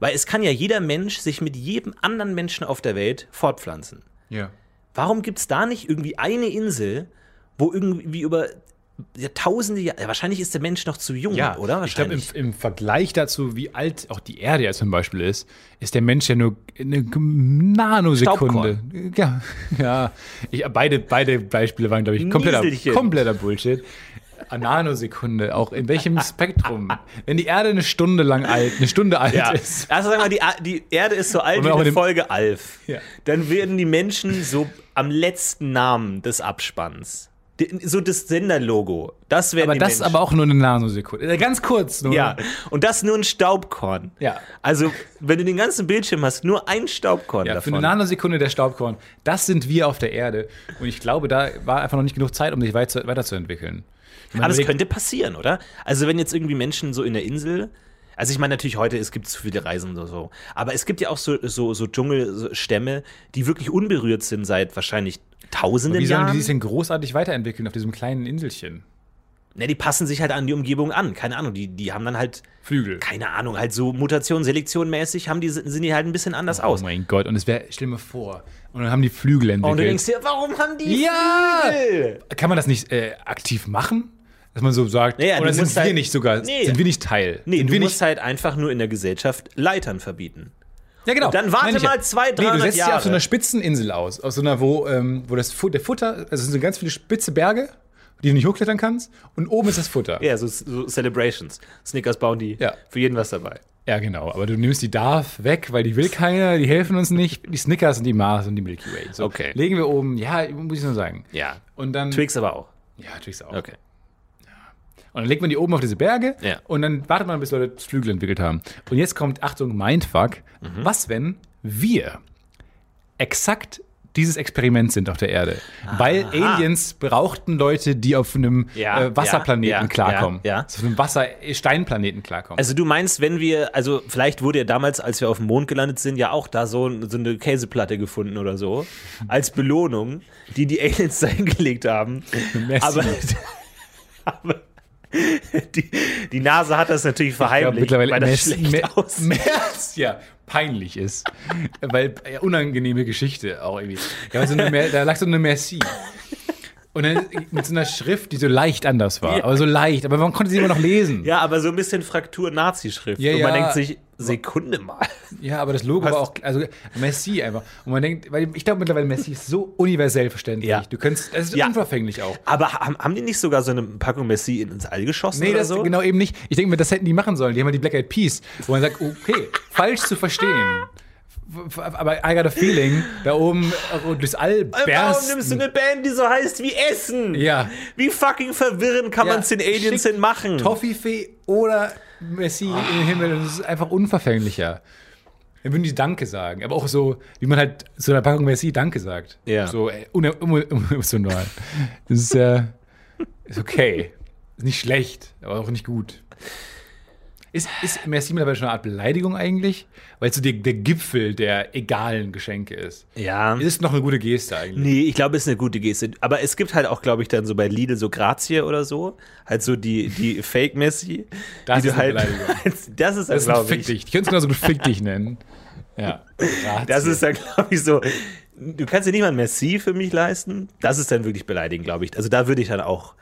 Weil es kann ja jeder Mensch sich mit jedem anderen Menschen auf der Welt fortpflanzen. Ja. Warum gibt es da nicht irgendwie eine Insel, wo irgendwie über ja, tausende Jahre, ja, wahrscheinlich ist der Mensch noch zu jung, Ja, oder? Ich glaube, im, im Vergleich dazu, wie alt auch die Erde ja zum Beispiel ist, ist der Mensch ja nur eine Nanosekunde. Ja, ja. Ich, beide, beide Beispiele waren, glaube ich, kompletter, kompletter Bullshit. Eine Nanosekunde, auch in welchem Spektrum? Wenn die Erde eine Stunde lang alt, eine Stunde alt ja. ist. Also sagen wir, die, A- die Erde ist so alt wie eine Folge Alf. Ja. Dann werden die Menschen so am letzten Namen des Abspanns. So das Senderlogo. Das werden Aber das Menschen. aber auch nur eine Nanosekunde. Äh, Ganz kurz nur. Ja, und das nur ein Staubkorn. Ja. Also, wenn du den ganzen Bildschirm hast, nur ein Staubkorn Ja, für davon. eine Nanosekunde der Staubkorn. Das sind wir auf der Erde. Und ich glaube, da war einfach noch nicht genug Zeit, um sich weiter, weiterzuentwickeln. Aber es überleg- könnte passieren, oder? Also wenn jetzt irgendwie Menschen so in der Insel, also ich meine natürlich heute, es gibt zu viele Reisen und so, aber es gibt ja auch so, so, so Dschungelstämme, die wirklich unberührt sind seit wahrscheinlich tausenden Wie sollen Jahren. die sich denn großartig weiterentwickeln auf diesem kleinen Inselchen? ne, die passen sich halt an die Umgebung an, keine Ahnung, die, die haben dann halt, Flügel. keine Ahnung, halt so Mutation, Selektion mäßig, haben die, sind die halt ein bisschen anders Oh aus. mein Gott, und es wäre, stell mal vor, und dann haben die Flügel Und du entwickelt. denkst dir, warum haben die Ja! Flügel? Kann man das nicht äh, aktiv machen? Dass man so sagt, Naja, oder sind wir halt- nicht sogar, Nee. sind wir nicht Teil? Nee, sind du wir musst nicht, halt einfach nur in der Gesellschaft Leitern verbieten. Ja, genau. dann warte ja. mal zwei, Nee, du 300 setzt ja auf so Jahre. einer spitzen Insel aus, aus so einer, wo, ähm, wo das Fu der Futter, also es sind so ganz viele spitze Berge, die du nicht hochklettern kannst, und oben ist das Futter. Ja, so, so Celebrations. Snickers bauen die Ja. für jeden was dabei. Ja, genau. Aber du nimmst die Darf weg, weil die will keiner, die helfen uns nicht. Die Snickers und die Mars und die Milky Way. So, Okay. Legen wir oben, ja, muss ich nur sagen. Ja. Und dann. Twix aber auch. Ja, Twix auch. Okay. Und dann legt man die oben auf diese Berge Ja. und dann wartet man, bis Leute Flügel entwickelt haben. Und jetzt kommt, Achtung, Mindfuck. Mhm. Was, wenn wir exakt dieses Experiment sind auf der Erde? Weil Aliens brauchten Leute, die auf einem Ja, äh, Wasserplaneten ja, klarkommen. ja, ja. Auf einem Wasser-Steinplaneten klarkommen. Also du meinst, wenn wir, also vielleicht wurde ja damals, als wir auf dem Mond gelandet sind, ja auch da so, so eine Käseplatte gefunden oder so, als Belohnung, die die Aliens da hingelegt haben. Aber, aber die, die Nase hat das natürlich Ich glaub, verheimlicht, mittlerweile weil das Mess, schlecht aussieht. Mess, ja, peinlich ist. weil ja, unangenehme Geschichte auch irgendwie. Ja, so eine, da lag so eine Merci. Und dann mit so einer Schrift, die so leicht anders war. Ja. Aber so leicht. Aber man konnte sie immer noch lesen. Ja, aber so ein bisschen Fraktur-Nazi-Schrift. Ja, Und man denkt sich, Sekunde mal. Ja, aber das Logo Was? war auch, also Messi einfach. Und man denkt, weil ich glaube mittlerweile Messi ist so universell verständlich. Ja. Du könntest, es ist Ja. unverfänglich auch. Aber haben, haben die nicht sogar so eine Packung Messi ins All geschossen Nee, oder das so? genau eben nicht. Ich denke mir, das hätten die machen sollen. Die haben halt die Black Eyed Peas, wo man sagt, okay, falsch zu verstehen. Aber I got a feeling, da oben äh, durchs All Warum nimmst du eine Band, die so heißt wie Essen? Ja. Wie fucking verwirrend kann Ja, man es den Aliens schick denn machen? Toffifee oder Messi in den Himmel. Das ist einfach unverfänglicher. Dann würden die Danke sagen. Aber auch so, wie man halt zu einer Packung Messi Danke sagt. Ja. So äh, un- un- emotional. Das ist, äh, ist okay. Ist nicht schlecht, aber auch nicht gut. Ist, ist Merci mittlerweile schon eine Art Beleidigung eigentlich? Weil es so der, der Gipfel der egalen Geschenke ist. Ja. Ist noch eine gute Geste eigentlich. Nee, ich glaube, es ist eine gute Geste. Aber es gibt halt auch, glaube ich, dann so bei Lidl so Grazie oder so. Halt so die, die Fake-Messi. Das die ist halt, das ist dann, Das glaube ich. dich. Ich könnte es genauso gut Fick dich nennen. Ja. Das ist dann, glaube ich, so. Du kannst dir nicht mal ein Merci für mich leisten. Das ist dann wirklich beleidigend, glaube ich. Also da würde ich dann auch,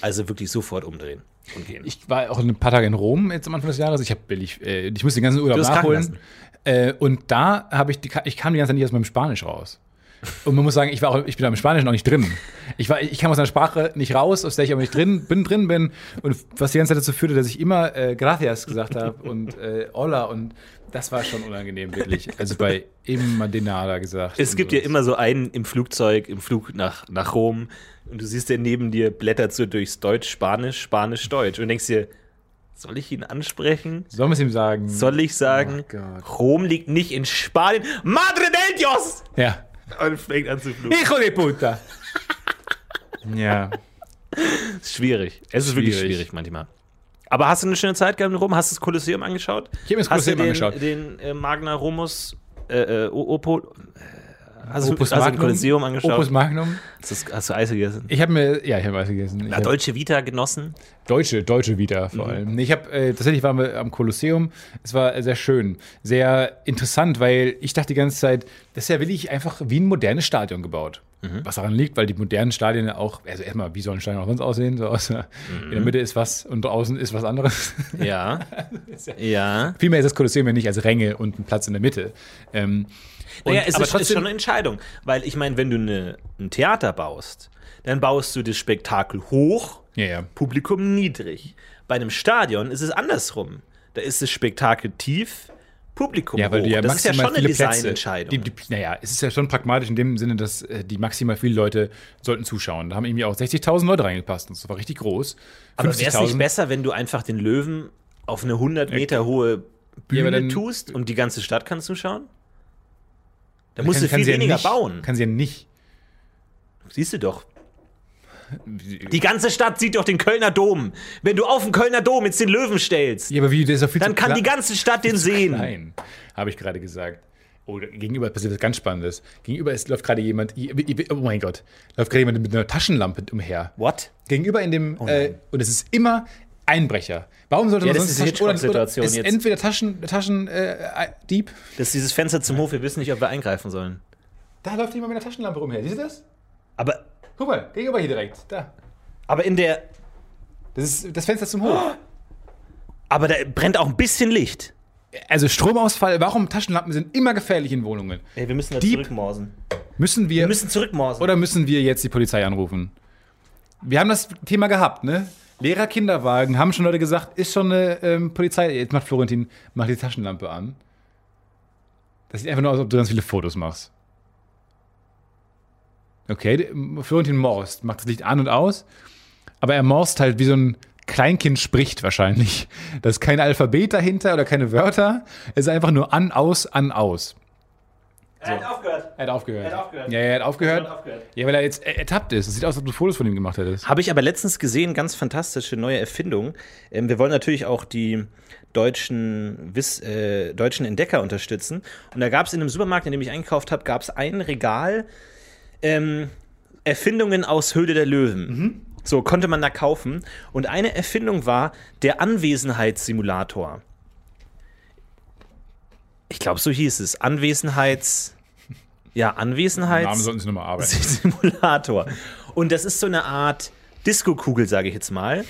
also wirklich sofort umdrehen und gehen. Ich war auch ein paar Tage in Rom jetzt am Anfang des Jahres. Ich habe billig, äh, ich musste den ganzen Urlaub nachholen. Äh, und da habe ich, die, ich kam die ganze Zeit nicht aus meinem Spanisch raus. Und man muss sagen, ich war auch, ich bin da im Spanischen noch nicht drin. Ich war, ich kam aus einer Sprache nicht raus, aus der ich aber nicht drin bin, drin bin. Und was die ganze Zeit dazu führte, dass ich immer äh, Gracias gesagt habe und äh, Hola und das war schon unangenehm, wirklich. Also bei immer Denada gesagt. Es gibt so. ja immer so einen im Flugzeug, im Flug nach, nach Rom und du siehst, der neben dir blättert so durchs Deutsch, Spanisch, Spanisch, Deutsch und denkst dir, soll ich ihn ansprechen? Sollen wir es ihm sagen? Soll ich sagen, Oh. Rom liegt nicht in Spanien, Madre del Dios! Ja. Und fängt an zu fluchen. Hijo de puta. ja. Schwierig. Es ist wirklich Schwierig. schwierig manchmal. Aber hast du eine schöne Zeit gehabt in Rom? Hast du das Kolosseum angeschaut? Ich hab mir das Kolosseum den, angeschaut. den äh, Magna Romus äh, äh, O- Opo, äh, hast, Opus du, du Magnum? Kolosseum angeschaut? Opus Magnum. hast, du, hast du Eis gegessen? Ich habe mir, ja, ich habe Eis gegessen. Ich Na, Deutsche Vita genossen? Deutsche, Deutsche wieder vor allem. Nee, Ich habe äh, tatsächlich waren wir am Kolosseum. Es war sehr schön, sehr interessant, weil ich dachte die ganze Zeit, das ist ja wirklich einfach wie ein modernes Stadion gebaut. Was daran liegt, weil die modernen Stadien ja auch, also erstmal, wie soll ein Stadion auch sonst aussehen? So aus, In der Mitte ist was und draußen ist was anderes. Ja. ja. Vielmehr ist das Kolosseum ja nicht als Ränge und ein Platz in der Mitte. Ähm, Naja, es aber ist, ist schon eine Entscheidung. Weil ich meine, wenn du eine, ein Theater baust, dann baust du das Spektakel hoch, ja, ja. Publikum niedrig. Bei einem Stadion ist es andersrum. Da ist das Spektakel tief, Publikum Ja, weil hoch. du ja das ist ja schon eine. Designentscheidung. Die, die, naja, es ist ja schon pragmatisch in dem Sinne, dass äh, die maximal viele Leute sollten zuschauen. Da haben irgendwie auch 60.000 Leute reingepasst und das war richtig groß. Aber wäre es 50.000. nicht besser, wenn du einfach den Löwen auf eine 100 Meter hohe Bühne Ja, tust und die ganze Stadt kann zuschauen? Da Kann- musst du kann viel sie ja weniger nicht, bauen. Kann sie ja nicht. Siehst du doch. Die ganze Stadt sieht doch den Kölner Dom. Wenn du auf den Kölner Dom jetzt den Löwen stellst, Ja, aber wie, der ist doch viel dann kann die ganze Stadt den sehen. Nein, habe ich gerade gesagt. Oh, gegenüber passiert was ganz Spannendes. Gegenüber ist, läuft gerade jemand, oh mein Gott, läuft gerade jemand mit einer Taschenlampe umher. What? Gegenüber in dem, äh, und es ist immer Einbrecher. Warum sollte Ja, man das sonst ist die Hitchcock-Situation Es ist jetzt. entweder Taschen, Taschen äh, Dieb. Das ist dieses Fenster zum Hof, wir wissen nicht, ob wir eingreifen sollen. Da läuft jemand mit einer Taschenlampe rumher. Siehst du das? Aber, Guck mal, gegenüber hier direkt. Da. aber in der. Das ist das Fenster zum Hof. Aber da brennt auch ein bisschen Licht. Also Stromausfall, warum Taschenlampen sind immer gefährlich in Wohnungen? Ey, wir müssen da Dieb. zurückmorsen. Müssen wir, Wir müssen zurückmorsen. oder müssen wir jetzt die Polizei anrufen? Wir haben das Thema gehabt, ne? Lehrer Kinderwagen, haben schon Leute gesagt, ist schon eine ähm, Polizei. Jetzt macht Florentin, mach die Taschenlampe an. Das sieht einfach nur aus, als ob du ganz viele Fotos machst. Okay, Florentin morst, macht das Licht an und aus, aber er morst halt wie so ein Kleinkind spricht wahrscheinlich. Da ist kein Alphabet dahinter oder keine Wörter. Es ist einfach nur an, aus, an, aus. Er hat aufgehört. Er hat aufgehört. Er hat aufgehört. Ja, er hat aufgehört. Er hat aufgehört. Ja, weil er jetzt er- ertappt ist. Es sieht aus, als ob du Fotos von ihm gemacht hättest. Habe ich aber letztens gesehen, ganz fantastische neue Erfindung. Ähm, wir wollen natürlich auch die deutschen, Wiss, äh, deutschen Entdecker unterstützen. Und da gab es in einem Supermarkt, in dem ich eingekauft habe, gab es ein Regal ähm, Erfindungen aus Höhle der Löwen. So konnte man da kaufen. Und eine Erfindung war der Anwesenheitssimulator. Ich glaube, so hieß es. Anwesenheits. Ja, Anwesenheits. Namen sollten sie nochmal arbeiten. Simulator. Und das ist so eine Art Disco-Kugel, sage ich jetzt mal,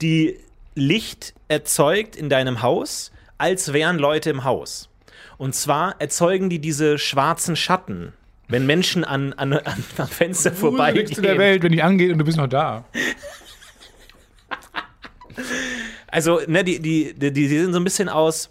die Licht erzeugt in deinem Haus, als wären Leute im Haus. Und zwar erzeugen die diese schwarzen Schatten, wenn Menschen an, an, an, am Fenster zu der vorbeigehen. Welt, wenn die angeht und du bist noch da. Also, ne, die, die, die, die sehen so ein bisschen aus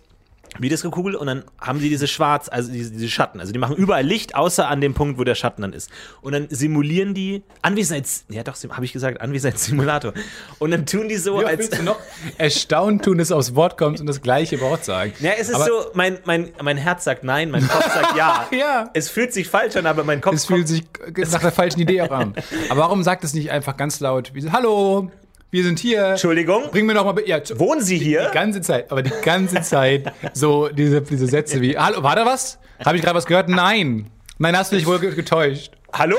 wie Disco-Kugel und dann haben sie diese schwarz, also diese, diese Schatten. Also die machen überall Licht, außer an dem Punkt, wo der Schatten dann ist. Und dann simulieren die Anwesenheits... Ja doch, habe ich gesagt, Anwesenheitssimulator. Und dann tun die so, oft als... du noch erstaunt tun, dass du aufs Wort kommst und das gleiche Wort sagen? Ja, es ist Aber so, mein, mein, mein Herz sagt nein, mein Kopf sagt ja. Ja. Es fühlt sich falsch an, aber mein Kopf Es fühlt sich nach der falschen Idee auch an. Aber warum sagt es nicht einfach ganz laut, wie, Hallo, wir sind hier. Entschuldigung, Bring mir noch mal... Ja, wohnen Sie hier? Die ganze Zeit, aber die ganze Zeit so diese, diese Sätze wie, hallo, war da was? Habe ich gerade was gehört? Nein. Nein, hast du dich wohl ge- getäuscht. Hallo?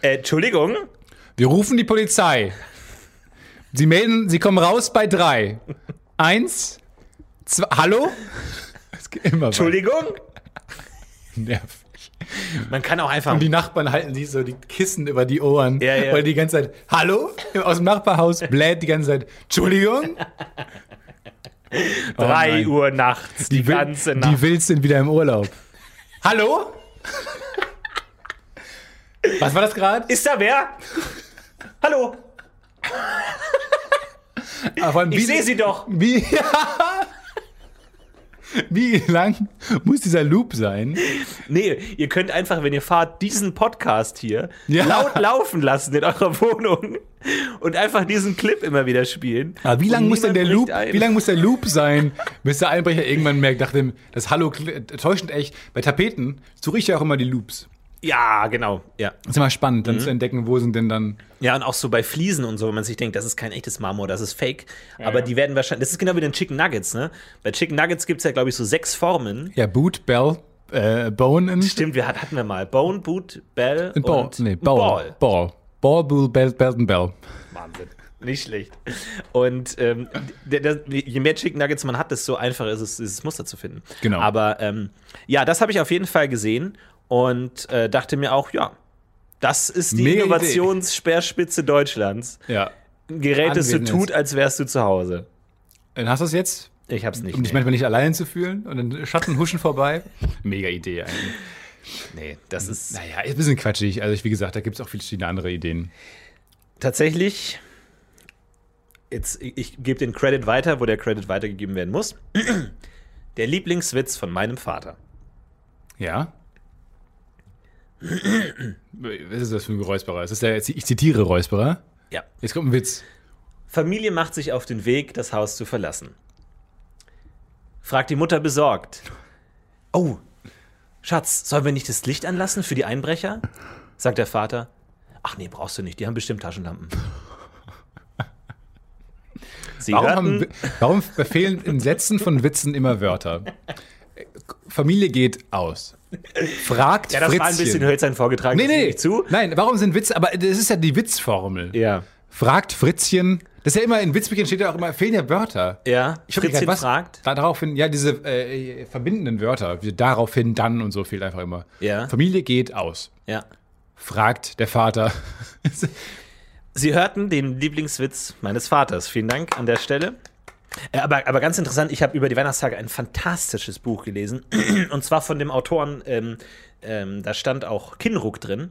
Äh, Entschuldigung? Wir rufen die Polizei. Sie melden, sie kommen raus bei drei. Eins, zwei, hallo? Es geht immer weiter. Entschuldigung? Nervig. Man kann auch einfach... Und die Nachbarn halten sich so die Kissen über die Ohren, Ja, ja. weil die ganze Zeit, hallo? Aus dem Nachbarhaus bläht die ganze Zeit, Entschuldigung? Drei nein. Uhr nachts, die, Wil- ganze Nacht. Die Wills sind wieder im Urlaub. Hallo? Was war das gerade? Ist da wer? Hallo, ich sehe sie doch. Wie, wie lang muss dieser Loop sein? Nee, ihr könnt einfach, wenn ihr fahrt, diesen Podcast hier Ja. laut laufen lassen in eurer Wohnung und einfach diesen Clip immer wieder spielen. Aber wie lang muss denn der Loop, ein. wie lang muss der Loop sein, bis der Einbrecher irgendwann merkt, nachdem das Hallo kli- täuschend echt. Bei Tapeten suche ich ja auch immer die Loops. Ja, genau. Ja. Das ist immer spannend, Mhm. dann zu entdecken, wo sind denn dann. ja, und auch so bei Fliesen und so, wenn man sich denkt, das ist kein echtes Marmor, das ist Fake. Aber die werden wahrscheinlich, das ist genau wie den Chicken Nuggets, ne? Bei Chicken Nuggets gibt es ja, glaube ich, so sechs Formen. Ja, Boot, Bell, äh, Bone und. Stimmt, wir hat- hatten wir mal. Bone, Boot, Bell und Ball. und, nee, und Ball. Ball. Ball, Bull, Bell, Belt und Bell. Wahnsinn. Nicht schlecht. Und ähm, der, der, je mehr Chicken Nuggets man hat, desto einfacher ist es, dieses Muster zu finden. Genau. Aber ähm, ja, das habe ich auf jeden Fall gesehen und äh, dachte mir auch, ja, das ist die Mega. Innovationssperrspitze Deutschlands. Ja. Ein Gerät, das so Anwesend tut, als wärst du zu Hause. Dann hast du es jetzt, Ich hab's nicht. um dich nee. manchmal nicht allein zu fühlen und dann Schatten huschen vorbei. Mega Idee eigentlich. nee, das ist Naja, ist ein bisschen quatschig. Also, ich, wie gesagt, da gibt es auch verschiedene andere Ideen. tatsächlich. Jetzt, ich, ich gebe den Credit weiter, wo der Credit weitergegeben werden muss. Der Lieblingswitz von meinem Vater. Ja? Was ist das für ein Räusperer? Ist das der, ich zitiere Räusperer. Ja. Jetzt kommt ein Witz. Familie macht sich auf den Weg, das Haus zu verlassen. Fragt die Mutter besorgt. Oh, Schatz, sollen wir nicht das Licht anlassen für die Einbrecher? Sagt der Vater. Ach nee, brauchst du nicht, die haben bestimmt Taschenlampen. Sie Warum, haben, warum befehlen in Sätzen von Witzen immer Wörter? Familie geht aus. Fragt ja, das Fritzchen. war ein bisschen hölzern vorgetragen. Nee, nee, zu. Nein, warum sind Witze? Aber das ist ja die Witzformel. Ja, Fragt Fritzchen. Das ist ja immer, in Witzbüchern steht ja auch immer, fehlen ja Wörter. ja. Ich Fritzchen grad, was, fragt. Da, daraufhin, ja, diese äh, verbindenden Wörter, wie daraufhin, dann und so fehlt einfach immer. Ja. Familie geht aus. Ja. Fragt der Vater. Sie hörten den Lieblingswitz meines Vaters. Vielen Dank an der Stelle. Äh, Aber, aber ganz interessant, ich habe über die Weihnachtstage ein fantastisches Buch gelesen. Und zwar von dem Autoren, ähm, ähm, da stand auch Kinruck drin.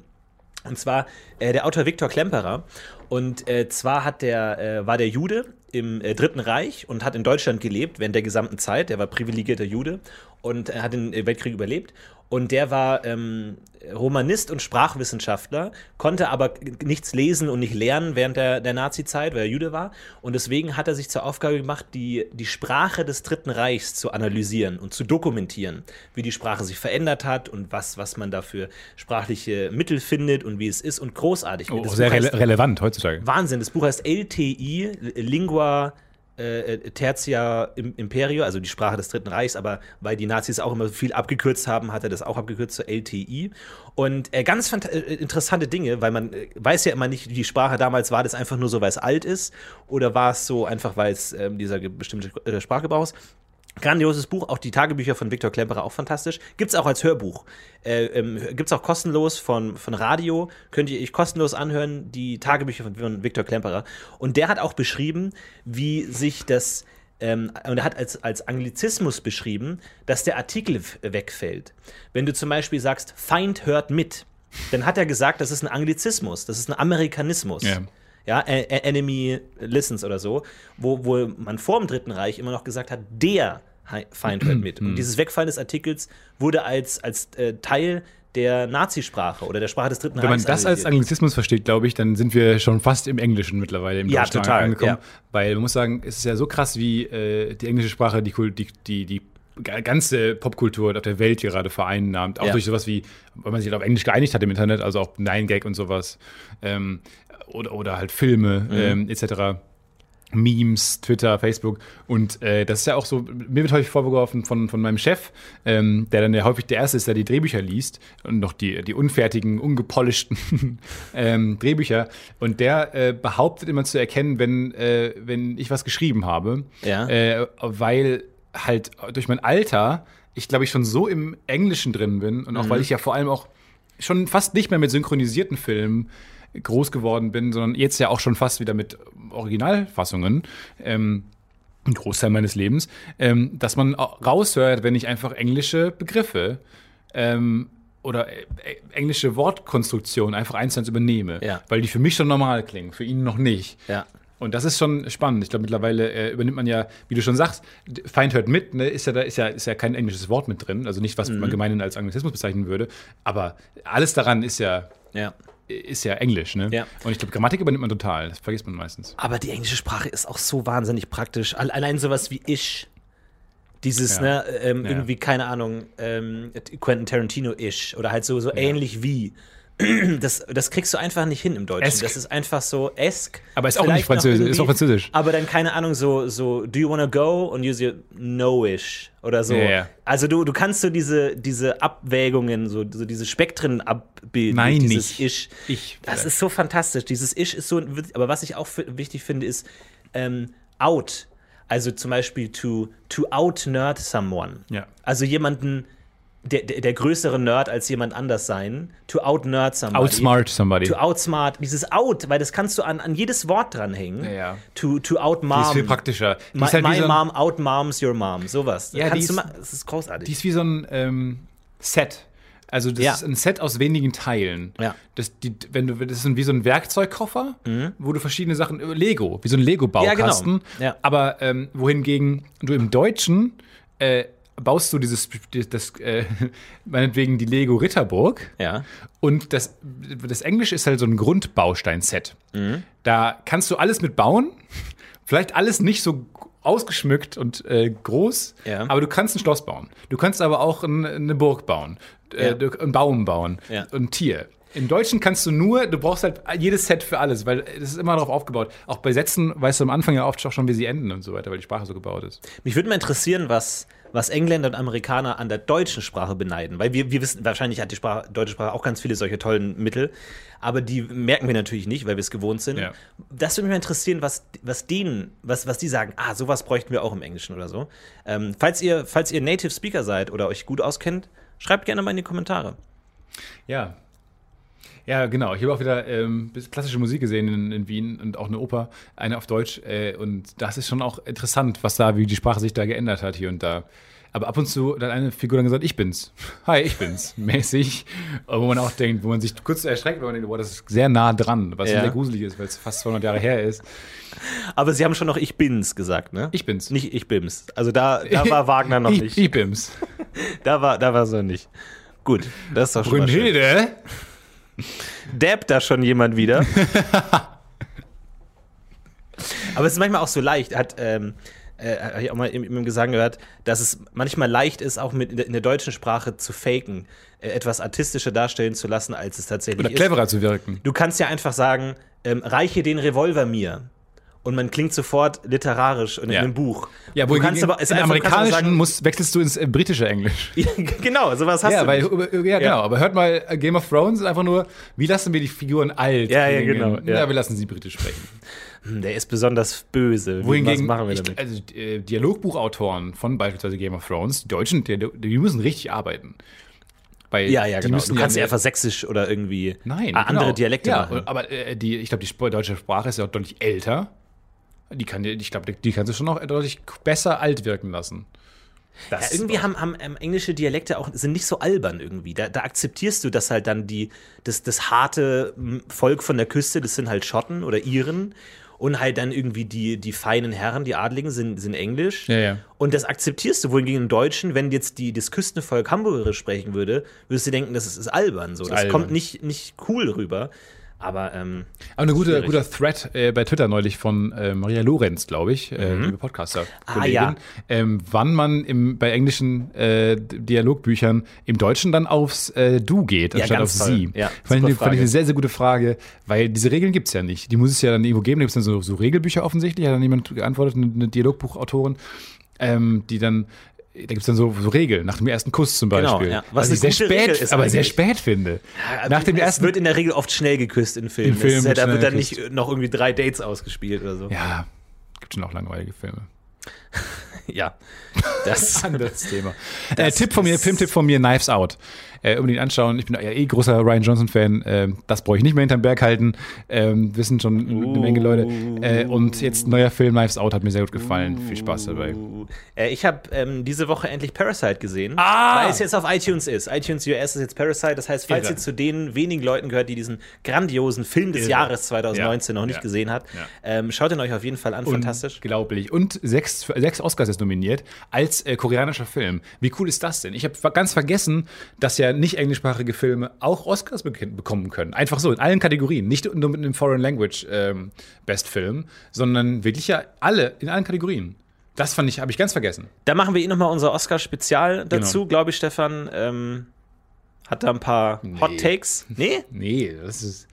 Und zwar äh, der Autor Viktor Klemperer. Und äh, zwar hat der, äh, war der Jude im äh, Dritten Reich und hat in Deutschland gelebt während der gesamten Zeit. Der war privilegierter Jude und äh, hat den Weltkrieg überlebt. Und der war ähm, Romanist und Sprachwissenschaftler, konnte aber nichts lesen und nicht lernen während der, der Nazi-Zeit, weil er Jude war. Und deswegen hat er sich zur Aufgabe gemacht, die, die Sprache des Dritten Reichs zu analysieren und zu dokumentieren, wie die Sprache sich verändert hat und was, was man da für sprachliche Mittel findet und wie es ist und großartig. Oh, Das sehr rele relevant heutzutage. Wahnsinn, das Buch heißt LTI, Lingua äh, Tertia Im- Imperio, also die Sprache des Dritten Reichs, aber weil die Nazis auch immer viel abgekürzt haben, hat er das auch abgekürzt zu LTI. Und äh, ganz fant- äh, interessante Dinge, weil man äh, weiß ja immer nicht, die Sprache damals war, das einfach nur so, weil es alt ist, oder war es so einfach, weil es ähm, dieser bestimmte äh, Sprachgebrauch ist. Grandioses Buch, auch die Tagebücher von Viktor Klemperer auch fantastisch. Gibt's auch als Hörbuch. Äh, ähm, gibt's auch kostenlos von, von Radio. Könnt ihr euch kostenlos anhören, die Tagebücher von, von Viktor Klemperer. Und der hat auch beschrieben, wie sich das, ähm, und er hat als, als Anglizismus beschrieben, dass der Artikel wegfällt. Wenn du zum Beispiel sagst, Feind hört mit, dann hat er gesagt, das ist ein Anglizismus, das ist ein Amerikanismus Ja. Ja, Enemy Listens oder so, wo, wo man vor dem Dritten Reich immer noch gesagt hat, der Feind hört mit. Mhm. Und dieses Wegfallen des Artikels wurde als, als äh, Teil der Nazisprache oder der Sprache des Dritten Wenn man Reichs das als. Anglizismus versteht, glaube ich, dann sind wir schon fast im Englischen mittlerweile im Ja, Deutschen total, angekommen. ja. Weil man muss sagen, es ist ja so krass, wie äh, die englische Sprache die, die, die, ganze Popkultur auf der Welt gerade vereinnahmt. Auch Ja. durch sowas wie, weil man sich halt auf Englisch geeinigt hat im Internet, also auch Nine Gag und sowas. Ähm, oder, oder halt Filme Mhm. ähm, etc. Memes, Twitter, Facebook. Und äh, das ist ja auch so, mir wird häufig vorgeworfen von, von meinem Chef, ähm, der dann ja häufig der Erste ist, der die Drehbücher liest und noch die, die unfertigen, ungepolischten ähm, Drehbücher. Und der äh, behauptet immer zu erkennen, wenn, äh, wenn ich was geschrieben habe. Ja. Äh, weil halt durch mein Alter ich glaube ich schon so im Englischen drin bin und auch weil ich ja vor allem auch schon fast nicht mehr mit synchronisierten Filmen groß geworden bin, sondern jetzt ja auch schon fast wieder mit Originalfassungen. Ähm, ein Großteil meines Lebens, ähm, dass man au- raushört, wenn ich einfach englische Begriffe ähm, oder äh, äh, englische Wortkonstruktionen einfach eins zu eins übernehme, Ja. weil die für mich schon normal klingen, für ihn noch nicht. Ja. Und das ist schon spannend. Ich glaube, mittlerweile äh, übernimmt man ja, wie du schon sagst, Feind hört mit, ne, ist ja da ist ja, ist ja kein englisches Wort mit drin, also nicht, was Mhm. man gemeinhin als Anglizismus bezeichnen würde, aber alles daran ist ja, Ja. ist ja Englisch, ne? Ja. Und ich glaube, Grammatik übernimmt man total, das vergisst man meistens. Aber die englische Sprache ist auch so wahnsinnig praktisch. Al- Allein sowas wie ich. Dieses, Ja. ne, ähm, Ja. irgendwie, keine Ahnung, ähm, Quentin Tarantino-ish oder halt so, so ähnlich wie. Das, das kriegst du einfach nicht hin im Deutschen. Esk. Das ist einfach so esk. Aber ist auch nicht Französisch, ist auch Französisch. Aber dann, keine Ahnung, so, so do you wanna go? Und use your no-ish oder so. Ja. Also du, du kannst so diese, diese Abwägungen, so, so diese Spektren abbilden. Nein, dieses nicht. Ich. Ich, Das vielleicht. ist so fantastisch. Dieses Ich ist so, aber was ich auch wichtig finde, ist ähm, out. Also zum Beispiel to, to out-nerd someone. Ja. Also jemanden, der, der, der größere Nerd als jemand anders sein. To out-nerd somebody. Outsmart somebody. To outsmart. Dieses out, weil das kannst du an, an jedes Wort dranhängen. Ja, ja. To, to out-mom. Die ist viel praktischer. Die My, halt my so mom out-moms your mom. Sowas. Ja, kannst ist- das ist großartig. Die ist wie so ein ähm, Set. Also das Ja. ist ein Set aus wenigen Teilen. Ja. Mhm. Das, die, wenn du, das ist wie so ein Werkzeugkoffer, wo du verschiedene Sachen, äh, Lego, wie so ein Lego-Baukasten. Ja, genau. Ja. Aber ähm, wohingegen du im Deutschen äh, baust du dieses, das, äh, meinetwegen die Lego Ritterburg. ja. Und das, das Englische ist halt so ein Grundbaustein-Set. Mhm. Da kannst du alles mit bauen. Vielleicht alles nicht so ausgeschmückt und äh, groß, Ja. aber du kannst ein Schloss bauen. Du kannst aber auch ein, eine Burg bauen, äh, Ja. einen Baum bauen, Ja. ein Tier. Im Deutschen kannst du nur, du brauchst halt jedes Set für alles, weil es ist immer darauf aufgebaut. Auch bei Sätzen weißt du am Anfang ja oft auch schon, wie sie enden und so weiter, weil die Sprache so gebaut ist. Mich würde mal interessieren, was, was Engländer und Amerikaner an der deutschen Sprache beneiden. Weil wir, wir wissen, wahrscheinlich hat die Sprache, deutsche Sprache auch ganz viele solche tollen Mittel. Aber die merken wir natürlich nicht, weil wir es gewohnt sind. Ja. Das würde mich mal interessieren, was, was denen, was, was die sagen, ah, sowas bräuchten wir auch im Englischen oder so. Ähm, falls, ihr, falls ihr Native Speaker seid oder euch gut auskennt, schreibt gerne mal in die Kommentare. Ja. Ja, genau. Ich habe auch wieder ähm, klassische Musik gesehen in, in Wien und auch eine Oper, eine auf Deutsch. Äh, und das ist schon auch interessant, was da, wie die Sprache sich da geändert hat hier und da. Aber ab und zu hat eine Figur dann gesagt, ich bin's. Hi, ich bin's. Mäßig. Wo man auch denkt, wo man sich kurz erschreckt, weil man denkt, boah, das ist sehr nah dran, was Ja. sehr gruselig ist, weil es fast 200 Jahre her ist. Aber sie haben schon noch Ich bin's gesagt, ne? Ich bin's. Nicht Ich bin's. Also da, da war Wagner noch ich, nicht. Ich bin's. Da war, da war so nicht. Gut, das ist doch schon mal schön. Dabbt da schon jemand wieder? Aber es ist manchmal auch so leicht, hat, ähm, äh, habe ich auch mal im, im Gesang gehört, dass es manchmal leicht ist, auch mit in der, deutschen Sprache zu faken, äh, etwas artistischer darstellen zu lassen, als es tatsächlich Oder ist. cleverer zu wirken. Du kannst ja einfach sagen, ähm, reiche den Revolver mir. Und man klingt sofort literarisch und in Ja. einem Buch. Ja, du aber, einfach- du kannst aber amerikanischen sagen, muss, wechselst du ins äh, britische Englisch. genau, sowas hast Ja, du. weil, ja, genau. Aber hört mal, äh, Game of Thrones ist einfach nur, wie lassen wir die Figuren alt? Ja, ja, genau, ja. Wir lassen sie britisch sprechen. Hm, Der ist besonders böse. Wohingegen, was machen wir ich, damit? also äh, Dialogbuchautoren von beispielsweise Game of Thrones, die Deutschen, die, die müssen richtig arbeiten. Weil ja, ja, die genau. müssen Du kannst ja einfach sächsisch oder irgendwie Nein, andere genau. Dialekte ja, machen. Aber äh, die, ich glaube, die deutsche Sprache ist ja auch deutlich älter. Die kann, ich glaube, die, kannst du schon noch deutlich besser alt wirken lassen. Ja, irgendwie haben, haben ähm, englische Dialekte auch sind nicht so albern irgendwie. Da, da akzeptierst du, dass halt dann die das, das harte Volk von der Küste, das sind halt Schotten oder Iren und halt dann irgendwie die, die feinen Herren, die Adligen sind, sind Englisch. Ja, ja. Und das akzeptierst du wohingegen im Deutschen, wenn jetzt die, das Küstenvolk Hamburgerisch sprechen würde, würdest du denken, das ist, ist albern so. Das albern. kommt nicht, nicht cool rüber. Aber ähm, Aber ein guter, Schwierig. guter Thread äh, bei Twitter neulich von äh, Maria Lorenz, glaube ich, äh, liebe Podcaster. Ah, ja. ähm, wann man im, bei englischen äh, Dialogbüchern im Deutschen dann aufs äh, Du geht, Ja, anstatt auf toll. Sie. Ja, fand, ich, eine- fand ich eine sehr, sehr gute Frage, weil diese Regeln gibt es ja nicht. Die muss es ja dann irgendwo geben. Da gibt es dann so, so Regelbücher offensichtlich, hat dann jemand geantwortet, eine, eine Dialogbuchautorin, ähm, die dann. Da gibt es dann so, so Regeln, nach dem ersten Kuss zum Genau, Beispiel. ja. Was Was ich sehr spät, ist aber sehr spät finde. nach dem es ersten wird in der Regel oft schnell geküsst in Filmen. In Filmen ist ja, da wird dann geküsst. nicht noch irgendwie drei Dates ausgespielt oder so. Ja, gibt schon auch langweilige Filme. Ja. Das Anderes Thema. Äh, Tipp von mir, Filmtipp von mir, Knives Out. Äh, unbedingt anschauen. Ich bin ja eh großer Ryan Johnson-Fan. Ähm, das brauche ich nicht mehr hinterm Berg halten. Ähm, wissen schon eine Menge Leute. Äh, und jetzt neuer Film Knives Out hat mir sehr gut gefallen. Viel Spaß dabei. Äh, ich habe ähm, diese Woche endlich Parasite gesehen, Ah! weil es jetzt auf iTunes ist. iTunes US ist jetzt Parasite. Das heißt, falls Irre. ihr zu den wenigen Leuten gehört, die diesen grandiosen Film des Irre. Jahres 2019 Ja. noch nicht Ja. gesehen hat, Ja. ähm, schaut ihn euch auf jeden Fall an. Fantastisch. Unglaublich. Und sechs, sechs Oscars ist nominiert als äh, koreanischer Film. Wie cool ist das denn? Ich habe ganz vergessen, dass ja nicht englischsprachige Filme auch Oscars bek bekommen können. Einfach so, in allen Kategorien. Nicht nur mit einem Foreign Language ähm, Best Film, sondern wirklich ja alle, in allen Kategorien. Das fand ich, habe ich ganz vergessen. Da machen wir eh nochmal unser Oscar-Spezial dazu, Genau. glaube ich, Stefan. Ähm, hat da ein paar Hot Takes. Nee? Nee, das ist.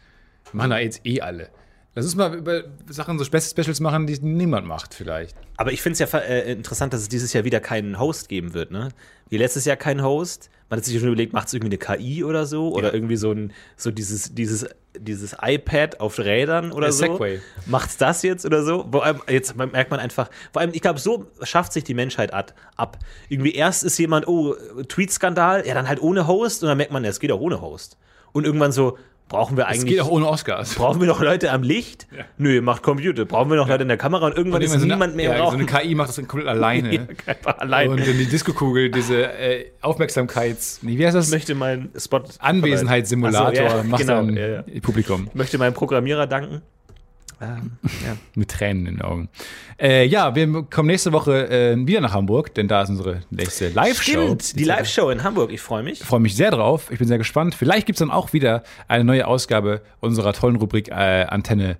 Machen da jetzt eh alle. Lass uns mal über Sachen so Spe- Specials machen, die niemand macht, vielleicht. Aber ich finde es ja äh, interessant, dass es dieses Jahr wieder keinen Host geben wird, ne? Wie letztes Jahr kein Host. Man hat sich schon überlegt, macht es irgendwie eine KI oder so? Oder irgendwie so ein, so dieses, dieses, dieses iPad auf Rädern oder Der so. Segway. Macht's das jetzt oder so? Vor allem, jetzt merkt man einfach, vor allem, ich glaube, so schafft sich die Menschheit ab. Irgendwie erst ist jemand, oh, Tweet-Skandal, ja, dann halt ohne Host und dann merkt man, ja, es geht auch ohne Host. Und irgendwann so, brauchen wir Es eigentlich. geht auch ohne Oscars. Brauchen wir noch Leute am Licht? Nö, macht Computer. Brauchen wir noch Leute in der Kamera und irgendwann ist Irgendwann so niemand eine, mehr ja. So eine KI macht das dann komplett alleine. Ja, einfach allein. Und dann die Diskokugel, diese äh, Aufmerksamkeits... Nee, wie heißt das? ich möchte meinen Spot. Anwesenheitssimulator so, ja, macht genau, dann ja, ja. Publikum. Ich möchte meinem Programmierer danken. Ähm, ja. Mit Tränen in den Augen. Äh, ja, wir kommen nächste Woche äh, wieder nach Hamburg, denn da ist unsere nächste Live-Show. Stimmt, die Live-Show in Hamburg. Ich freue mich. Ich freue mich sehr drauf. Ich bin sehr gespannt. Vielleicht gibt es dann auch wieder eine neue Ausgabe unserer tollen Rubrik äh, Antenne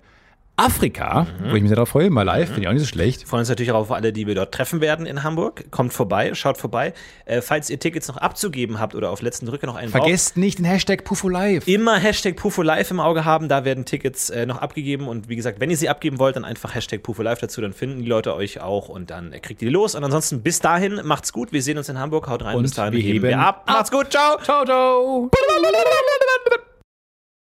Afrika, wo ich mich sehr drauf freue. Mal live, finde ich auch nicht so schlecht. Wir freuen uns natürlich auch auf alle, die wir dort treffen werden in Hamburg. Kommt vorbei, schaut vorbei. Äh, falls ihr Tickets noch abzugeben habt oder auf letzten Drücker noch einen braucht, Vergesst nicht den Hashtag Pufo Live. immer Hashtag Pufo Live im Auge haben. Da werden Tickets äh, noch abgegeben. Und wie gesagt, wenn ihr sie abgeben wollt, dann einfach Hashtag Pufo Live dazu. Dann finden die Leute euch auch und dann äh, kriegt ihr die los. Und ansonsten bis dahin, macht's gut. Wir sehen uns in Hamburg. Haut rein. Und bis dahin wir heben wir ab. Macht's gut. Ciao. Ciao, ciao.